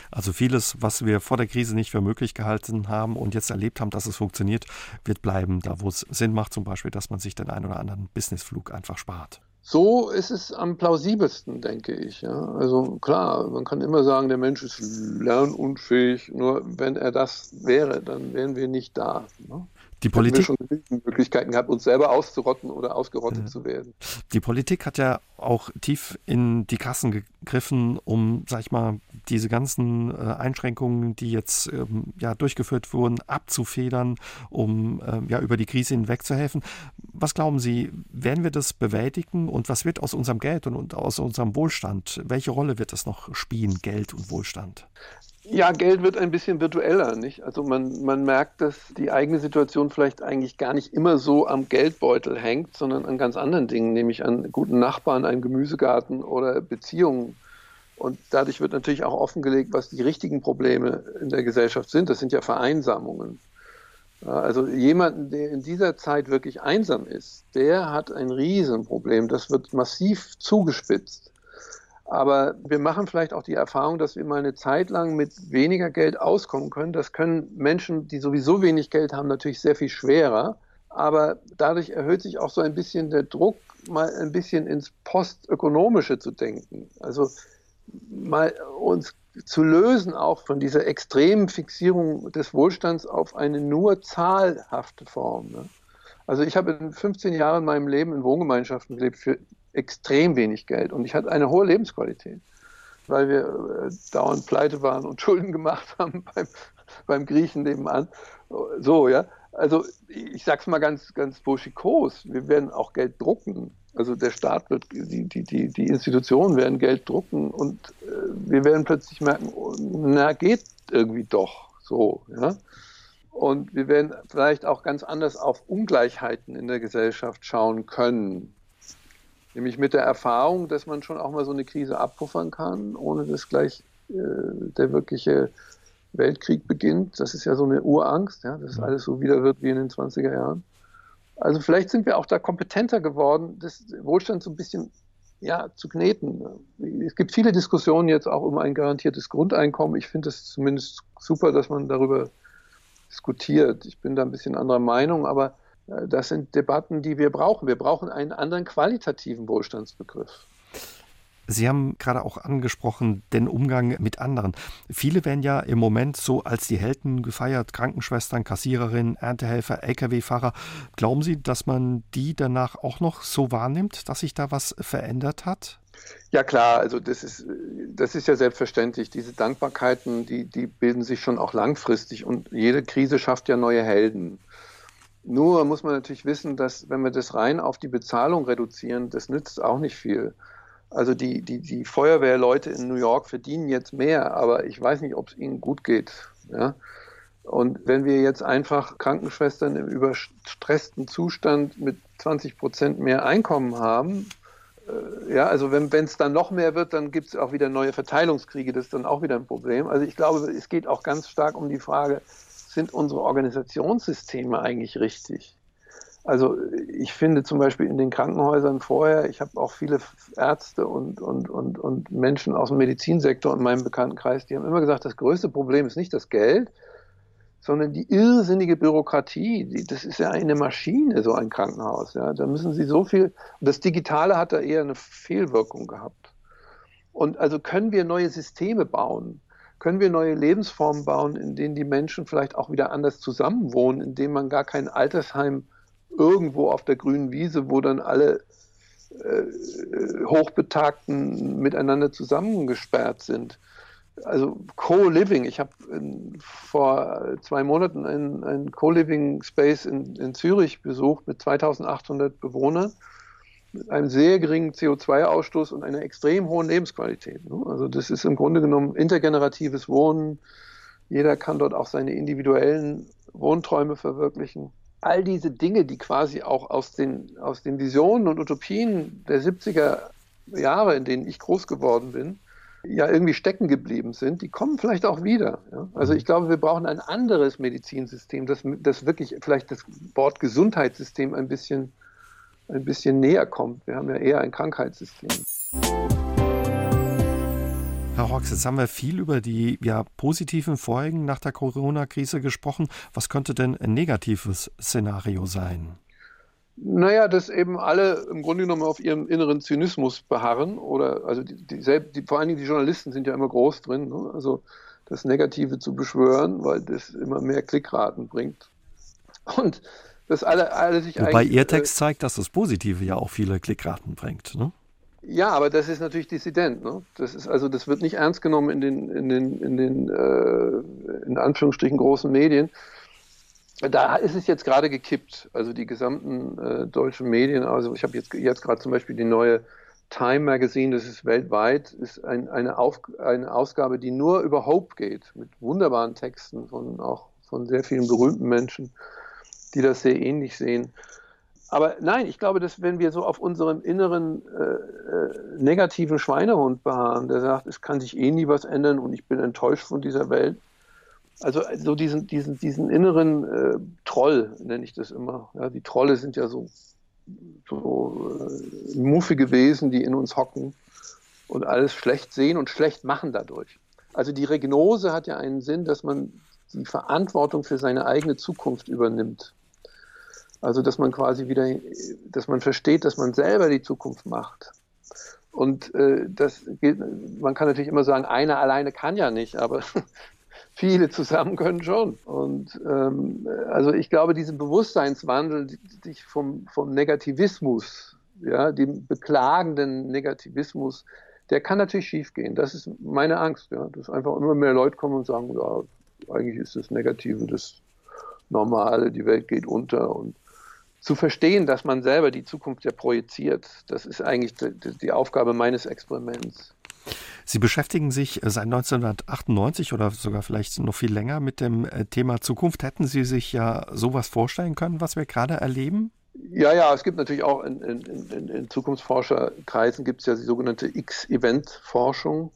Also vieles, was wir vor der Krise nicht für möglich gehalten haben und jetzt erlebt haben, dass es funktioniert, wird bleiben, da wo es Sinn macht, zum Beispiel, dass man sich den einen oder anderen Businessflug einfach spart. So ist es am plausibelsten, denke ich. Ja. Also klar, man kann immer sagen, der Mensch ist lernunfähig, nur wenn er das wäre, dann wären wir nicht da. Ne? Die Politik schon Möglichkeiten gehabt, uns selber auszurotten oder ausgerottet ja. zu werden. Die Politik hat ja auch tief in die Kassen gegriffen, um, sag ich mal, diese ganzen äh, Einschränkungen, die jetzt ähm, ja durchgeführt wurden, abzufedern, um ähm, ja über die Krise hinweg zu helfen. Was glauben Sie, werden wir das bewältigen und was wird aus unserem Geld und, und aus unserem Wohlstand? Welche Rolle wird das noch spielen, Geld und Wohlstand? Ja, Geld wird ein bisschen virtueller, nicht? Also man, man merkt, dass die eigene Situation vielleicht eigentlich gar nicht immer so am Geldbeutel hängt, sondern an ganz anderen Dingen, nämlich an guten Nachbarn, einem Gemüsegarten oder Beziehungen. Und dadurch wird natürlich auch offengelegt, was die richtigen Probleme in der Gesellschaft sind. Das sind ja Vereinsamungen. Also jemanden, der in dieser Zeit wirklich einsam ist, der hat ein Riesenproblem. Das wird massiv zugespitzt. Aber wir machen vielleicht auch die Erfahrung, dass wir mal eine Zeit lang mit weniger Geld auskommen können. Das können Menschen, die sowieso wenig Geld haben, natürlich sehr viel schwerer. Aber dadurch erhöht sich auch so ein bisschen der Druck, mal ein bisschen ins Postökonomische zu denken. Also mal uns zu lösen auch von dieser extremen Fixierung des Wohlstands auf eine nur zahlhafte Form. Ne? Also ich habe in 15 Jahren in meinem Leben in Wohngemeinschaften gelebt für extrem wenig Geld und ich hatte eine hohe Lebensqualität, weil wir äh, dauernd pleite waren und Schulden gemacht haben beim, beim Griechen nebenan. So, ja. Also ich sag's mal ganz, ganz burschikos, wir werden auch Geld drucken. Also der Staat wird, die, die, die, die Institutionen werden Geld drucken und äh, wir werden plötzlich merken, oh, na, geht irgendwie doch so, ja. Und wir werden vielleicht auch ganz anders auf Ungleichheiten in der Gesellschaft schauen können. Nämlich mit der Erfahrung, dass man schon auch mal so eine Krise abpuffern kann, ohne dass gleich äh, der wirkliche Weltkrieg beginnt. Das ist ja so eine Urangst, ja, dass alles so wieder wird wie in den 20er Jahren. Also vielleicht sind wir auch da kompetenter geworden, das Wohlstand so ein bisschen ja, zu kneten. Es gibt viele Diskussionen jetzt auch um ein garantiertes Grundeinkommen. Ich finde es zumindest super, dass man darüber diskutiert. Ich bin da ein bisschen anderer Meinung, aber äh, das sind Debatten, die wir brauchen. Wir brauchen einen anderen qualitativen Wohlstandsbegriff. Sie haben gerade auch angesprochen, den Umgang mit anderen. Viele werden ja im Moment so als die Helden gefeiert, Krankenschwestern, Kassiererinnen, Erntehelfer, Lkw-Fahrer. Glauben Sie, dass man die danach auch noch so wahrnimmt, dass sich da was verändert hat? Ja klar, also das ist, das ist ja selbstverständlich. Diese Dankbarkeiten, die, die bilden sich schon auch langfristig und jede Krise schafft ja neue Helden. Nur muss man natürlich wissen, dass wenn wir das rein auf die Bezahlung reduzieren, das nützt auch nicht viel. Also die, die, die Feuerwehrleute in New York verdienen jetzt mehr, aber ich weiß nicht, ob es ihnen gut geht. Ja? Und wenn wir jetzt einfach Krankenschwestern im überstressten Zustand mit 20 Prozent mehr Einkommen haben, äh, ja, also wenn es dann noch mehr wird, dann gibt es auch wieder neue Verteilungskriege, das ist dann auch wieder ein Problem. Also ich glaube, es geht auch ganz stark um die Frage, sind unsere Organisationssysteme eigentlich richtig? Also ich finde zum Beispiel in den Krankenhäusern vorher, ich habe auch viele Ärzte und, und, und, und Menschen aus dem Medizinsektor in meinem Bekanntenkreis, die haben immer gesagt, das größte Problem ist nicht das Geld, sondern die irrsinnige Bürokratie. Die, das ist ja eine Maschine, so ein Krankenhaus. Ja. Da müssen sie so viel. Das Digitale hat da eher eine Fehlwirkung gehabt. Und also können wir neue Systeme bauen? Können wir neue Lebensformen bauen, in denen die Menschen vielleicht auch wieder anders zusammenwohnen, in denen man gar kein Altersheim irgendwo auf der grünen Wiese, wo dann alle äh, Hochbetagten miteinander zusammengesperrt sind. Also Co-Living. Ich habe vor zwei Monaten einen, einen Co-Living Space in, in Zürich besucht mit 2800 Bewohnern, mit einem sehr geringen CO2-Ausstoß und einer extrem hohen Lebensqualität. Ne? Also das ist im Grunde genommen intergeneratives Wohnen. Jeder kann dort auch seine individuellen Wohnträume verwirklichen all diese Dinge, die quasi auch aus den, aus den Visionen und Utopien der 70er Jahre, in denen ich groß geworden bin, ja irgendwie stecken geblieben sind, die kommen vielleicht auch wieder. Ja? Also ich glaube, wir brauchen ein anderes Medizinsystem, das, das wirklich vielleicht das Wort Gesundheitssystem ein bisschen, ein bisschen näher kommt. Wir haben ja eher ein Krankheitssystem. Hawks, jetzt haben wir viel über die ja, positiven Folgen nach der Corona-Krise gesprochen. Was könnte denn ein negatives Szenario sein? Naja, dass eben alle im Grunde genommen auf ihrem inneren Zynismus beharren oder also die, die, die, vor allen Dingen die Journalisten sind ja immer groß drin, ne? also das Negative zu beschwören, weil das immer mehr Klickraten bringt. Und dass alle, alle sich Wobei Ihr Text äh, zeigt, dass das Positive ja auch viele Klickraten bringt. Ne? Ja, aber das ist natürlich dissident. Ne? Das ist also, das wird nicht ernst genommen in den, in den, in den äh, in Anführungsstrichen großen Medien. Da ist es jetzt gerade gekippt. Also die gesamten äh, deutschen Medien. Also ich habe jetzt jetzt gerade zum Beispiel die neue Time Magazine, das ist weltweit, ist ein, eine, Auf, eine Ausgabe, die nur über Hope geht, mit wunderbaren Texten von auch von sehr vielen berühmten Menschen, die das sehr ähnlich sehen. Aber nein, ich glaube, dass wenn wir so auf unserem inneren äh, äh, negativen Schweinehund beharren, der sagt, es kann sich eh nie was ändern und ich bin enttäuscht von dieser Welt. Also so diesen, diesen, diesen inneren äh, Troll nenne ich das immer. Ja, die Trolle sind ja so, so äh, muffige Wesen, die in uns hocken und alles schlecht sehen und schlecht machen dadurch. Also die Regnose hat ja einen Sinn, dass man die Verantwortung für seine eigene Zukunft übernimmt. Also, dass man quasi wieder, dass man versteht, dass man selber die Zukunft macht. Und äh, das gilt, man kann natürlich immer sagen, einer alleine kann ja nicht, aber viele zusammen können schon. Und ähm, also ich glaube, diesen Bewusstseinswandel, sich vom, vom Negativismus, ja, dem beklagenden Negativismus, der kann natürlich schiefgehen. Das ist meine Angst, ja, dass einfach immer mehr Leute kommen und sagen, ja, eigentlich ist das Negative das Normale, die Welt geht unter und zu verstehen, dass man selber die Zukunft ja projiziert. Das ist eigentlich die, die Aufgabe meines Experiments. Sie beschäftigen sich seit 1998 oder sogar vielleicht noch viel länger mit dem äh, Thema Zukunft. Hätten Sie sich ja sowas vorstellen können, was wir gerade erleben? Ja, ja, es gibt natürlich auch in, in, in, in Zukunftsforscherkreisen gibt es ja die sogenannte X-Event-Forschung.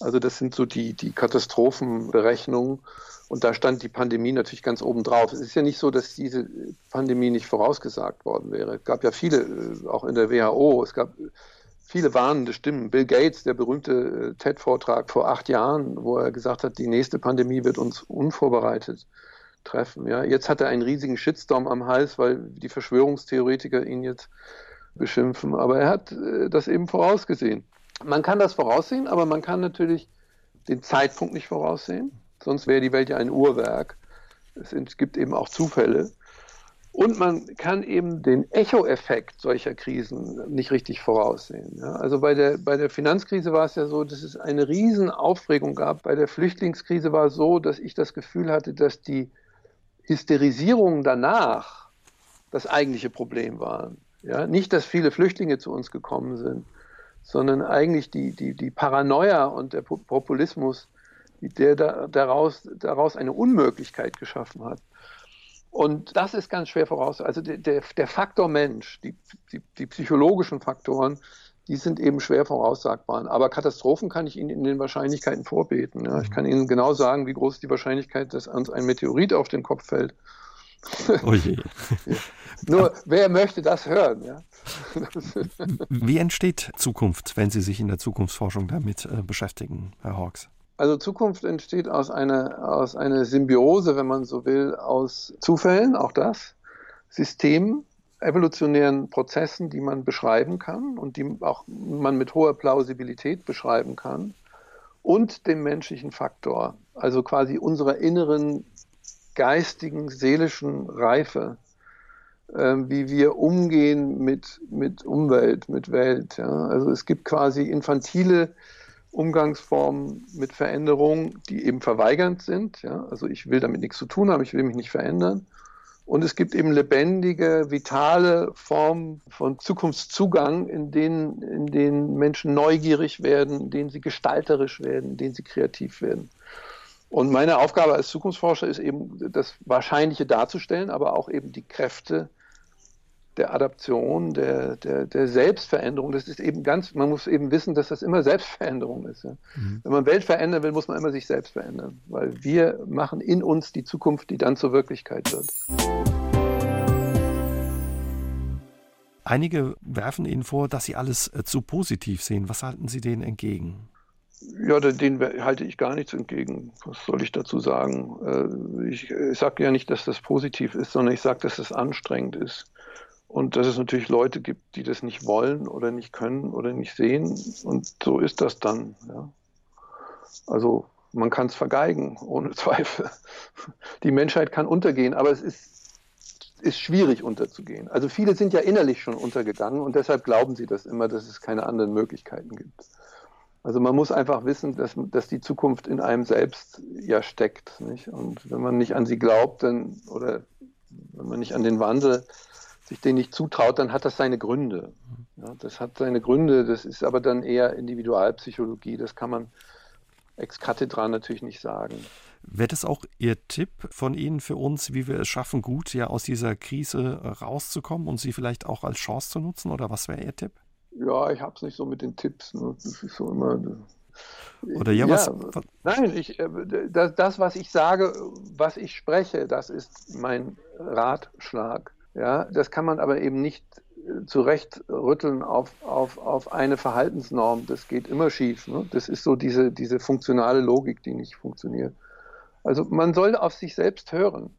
Also das sind so die, die Katastrophenberechnungen. Und da stand die Pandemie natürlich ganz oben drauf. Es ist ja nicht so, dass diese Pandemie nicht vorausgesagt worden wäre. Es gab ja viele, äh, auch in der WHO, es gab viele warnende Stimmen. Bill Gates, der berühmte äh, TED-Vortrag vor acht Jahren, wo er gesagt hat, die nächste Pandemie wird uns unvorbereitet treffen. Ja, jetzt hat er einen riesigen Shitstorm am Hals, weil die Verschwörungstheoretiker ihn jetzt beschimpfen. Aber er hat äh, das eben vorausgesehen. Man kann das voraussehen, aber man kann natürlich den Zeitpunkt nicht voraussehen. Sonst wäre die Welt ja ein Uhrwerk. Es gibt eben auch Zufälle. Und man kann eben den Echo-Effekt solcher Krisen nicht richtig voraussehen. Also bei der, bei der Finanzkrise war es ja so, dass es eine Riesenaufregung gab. Bei der Flüchtlingskrise war es so, dass ich das Gefühl hatte, dass die Hysterisierungen danach das eigentliche Problem waren. Ja, nicht, dass viele Flüchtlinge zu uns gekommen sind, sondern eigentlich die, die, die Paranoia und der Populismus, der da, daraus, daraus eine Unmöglichkeit geschaffen hat. Und das ist ganz schwer voraus. Also der, der, der Faktor Mensch, die, die, die, psychologischen Faktoren, die sind eben schwer voraussagbar. Aber Katastrophen kann ich Ihnen in den Wahrscheinlichkeiten vorbeten. Ja. Ich kann Ihnen genau sagen, wie groß die Wahrscheinlichkeit, dass uns ein Meteorit auf den Kopf fällt. Oh je. Nur, wer möchte das hören? Ja? wie entsteht Zukunft, wenn Sie sich in der Zukunftsforschung damit äh, beschäftigen, Herr Hawks? Also Zukunft entsteht aus einer, aus einer Symbiose, wenn man so will, aus Zufällen, auch das, Systemen, evolutionären Prozessen, die man beschreiben kann und die auch man mit hoher Plausibilität beschreiben kann, und dem menschlichen Faktor, also quasi unserer inneren geistigen, seelischen Reife, äh, wie wir umgehen mit, mit Umwelt, mit Welt. Ja? Also es gibt quasi infantile Umgangsformen mit Veränderungen, die eben verweigernd sind. Ja? Also ich will damit nichts zu tun haben, ich will mich nicht verändern. Und es gibt eben lebendige, vitale Formen von Zukunftszugang, in denen, in denen Menschen neugierig werden, in denen sie gestalterisch werden, in denen sie kreativ werden. Und meine Aufgabe als Zukunftsforscher ist eben, das Wahrscheinliche darzustellen, aber auch eben die Kräfte der Adaption, der, der, der Selbstveränderung. Das ist eben ganz, man muss eben wissen, dass das immer Selbstveränderung ist. Ja. Mhm. Wenn man Welt verändern will, muss man immer sich selbst verändern, weil wir machen in uns die Zukunft, die dann zur Wirklichkeit wird. Einige werfen Ihnen vor, dass Sie alles äh, zu positiv sehen. Was halten Sie denen entgegen? Ja, den halte ich gar nichts entgegen. Was soll ich dazu sagen? Äh, ich, ich sage ja nicht, dass das positiv ist, sondern ich sage, dass es anstrengend ist. Und dass es natürlich Leute gibt, die das nicht wollen oder nicht können oder nicht sehen. Und so ist das dann. Ja. Also man kann es vergeigen, ohne Zweifel. Die Menschheit kann untergehen, aber es ist, ist schwierig unterzugehen. Also viele sind ja innerlich schon untergegangen und deshalb glauben sie das immer, dass es keine anderen Möglichkeiten gibt. Also man muss einfach wissen, dass, dass die Zukunft in einem selbst ja steckt. Nicht? Und wenn man nicht an sie glaubt, dann, oder wenn man nicht an den Wandel sich den nicht zutraut, dann hat das seine Gründe. Ja, das hat seine Gründe, das ist aber dann eher Individualpsychologie, das kann man ex cathedra natürlich nicht sagen. Wäre das auch Ihr Tipp von Ihnen für uns, wie wir es schaffen, gut ja aus dieser Krise rauszukommen und sie vielleicht auch als Chance zu nutzen? Oder was wäre Ihr Tipp? Ja, ich habe es nicht so mit den Tipps. Ne? Das ist so immer. Oder ja, was? nein, ich, äh, das, das, was ich sage, was ich spreche, das ist mein Ratschlag. Ja, das kann man aber eben nicht äh, zurechtrütteln auf, auf, auf eine Verhaltensnorm. Das geht immer schief. Ne? Das ist so diese, diese funktionale Logik, die nicht funktioniert. Also man soll auf sich selbst hören.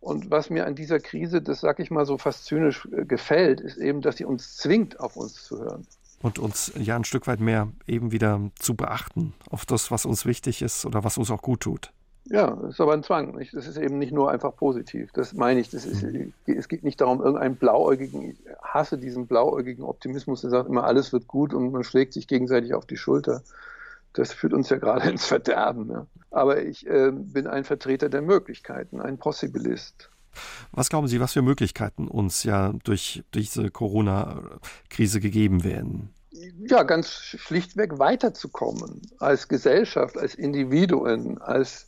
Und was mir an dieser Krise, das sage ich mal so fast zynisch, äh, gefällt, ist eben, dass sie uns zwingt, auf uns zu hören. Und uns ja ein Stück weit mehr eben wieder zu beachten auf das, was uns wichtig ist oder was uns auch gut tut. Ja, das ist aber ein Zwang. Nicht? Das ist eben nicht nur einfach positiv. Das meine ich. Das ist, mhm. es geht nicht darum, irgendeinen blauäugigen, ich hasse diesen blauäugigen Optimismus, der sagt immer, alles wird gut und man schlägt sich gegenseitig auf die Schulter. Das führt uns ja gerade ins Verderben. Ja. Aber ich äh, bin ein Vertreter der Möglichkeiten, ein Possibilist. Was glauben Sie, was für Möglichkeiten uns ja durch, durch diese Corona-Krise gegeben werden? Ja, ganz schlichtweg weiterzukommen als Gesellschaft, als Individuen, als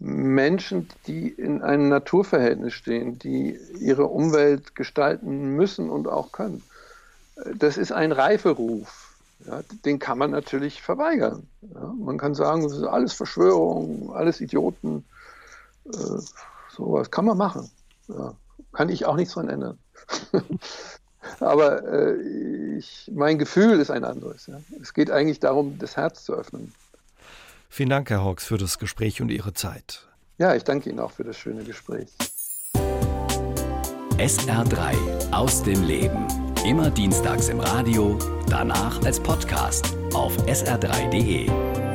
Menschen, die in einem Naturverhältnis stehen, die ihre Umwelt gestalten müssen und auch können. Das ist ein Reiferuf. ja, den kann man natürlich verweigern. Ja, man kann sagen, das ist alles Verschwörung, alles Idioten. Äh, sowas kann man machen. Ja, kann ich auch nichts dran ändern. Aber äh, ich, mein Gefühl ist ein anderes. Es geht eigentlich darum, das Herz zu öffnen. Vielen Dank, Herr Hawks, für das Gespräch und Ihre Zeit. Ja, ich danke Ihnen auch für das schöne Gespräch. SR3 aus dem Leben. Immer dienstags im Radio, danach als Podcast auf sr3.de.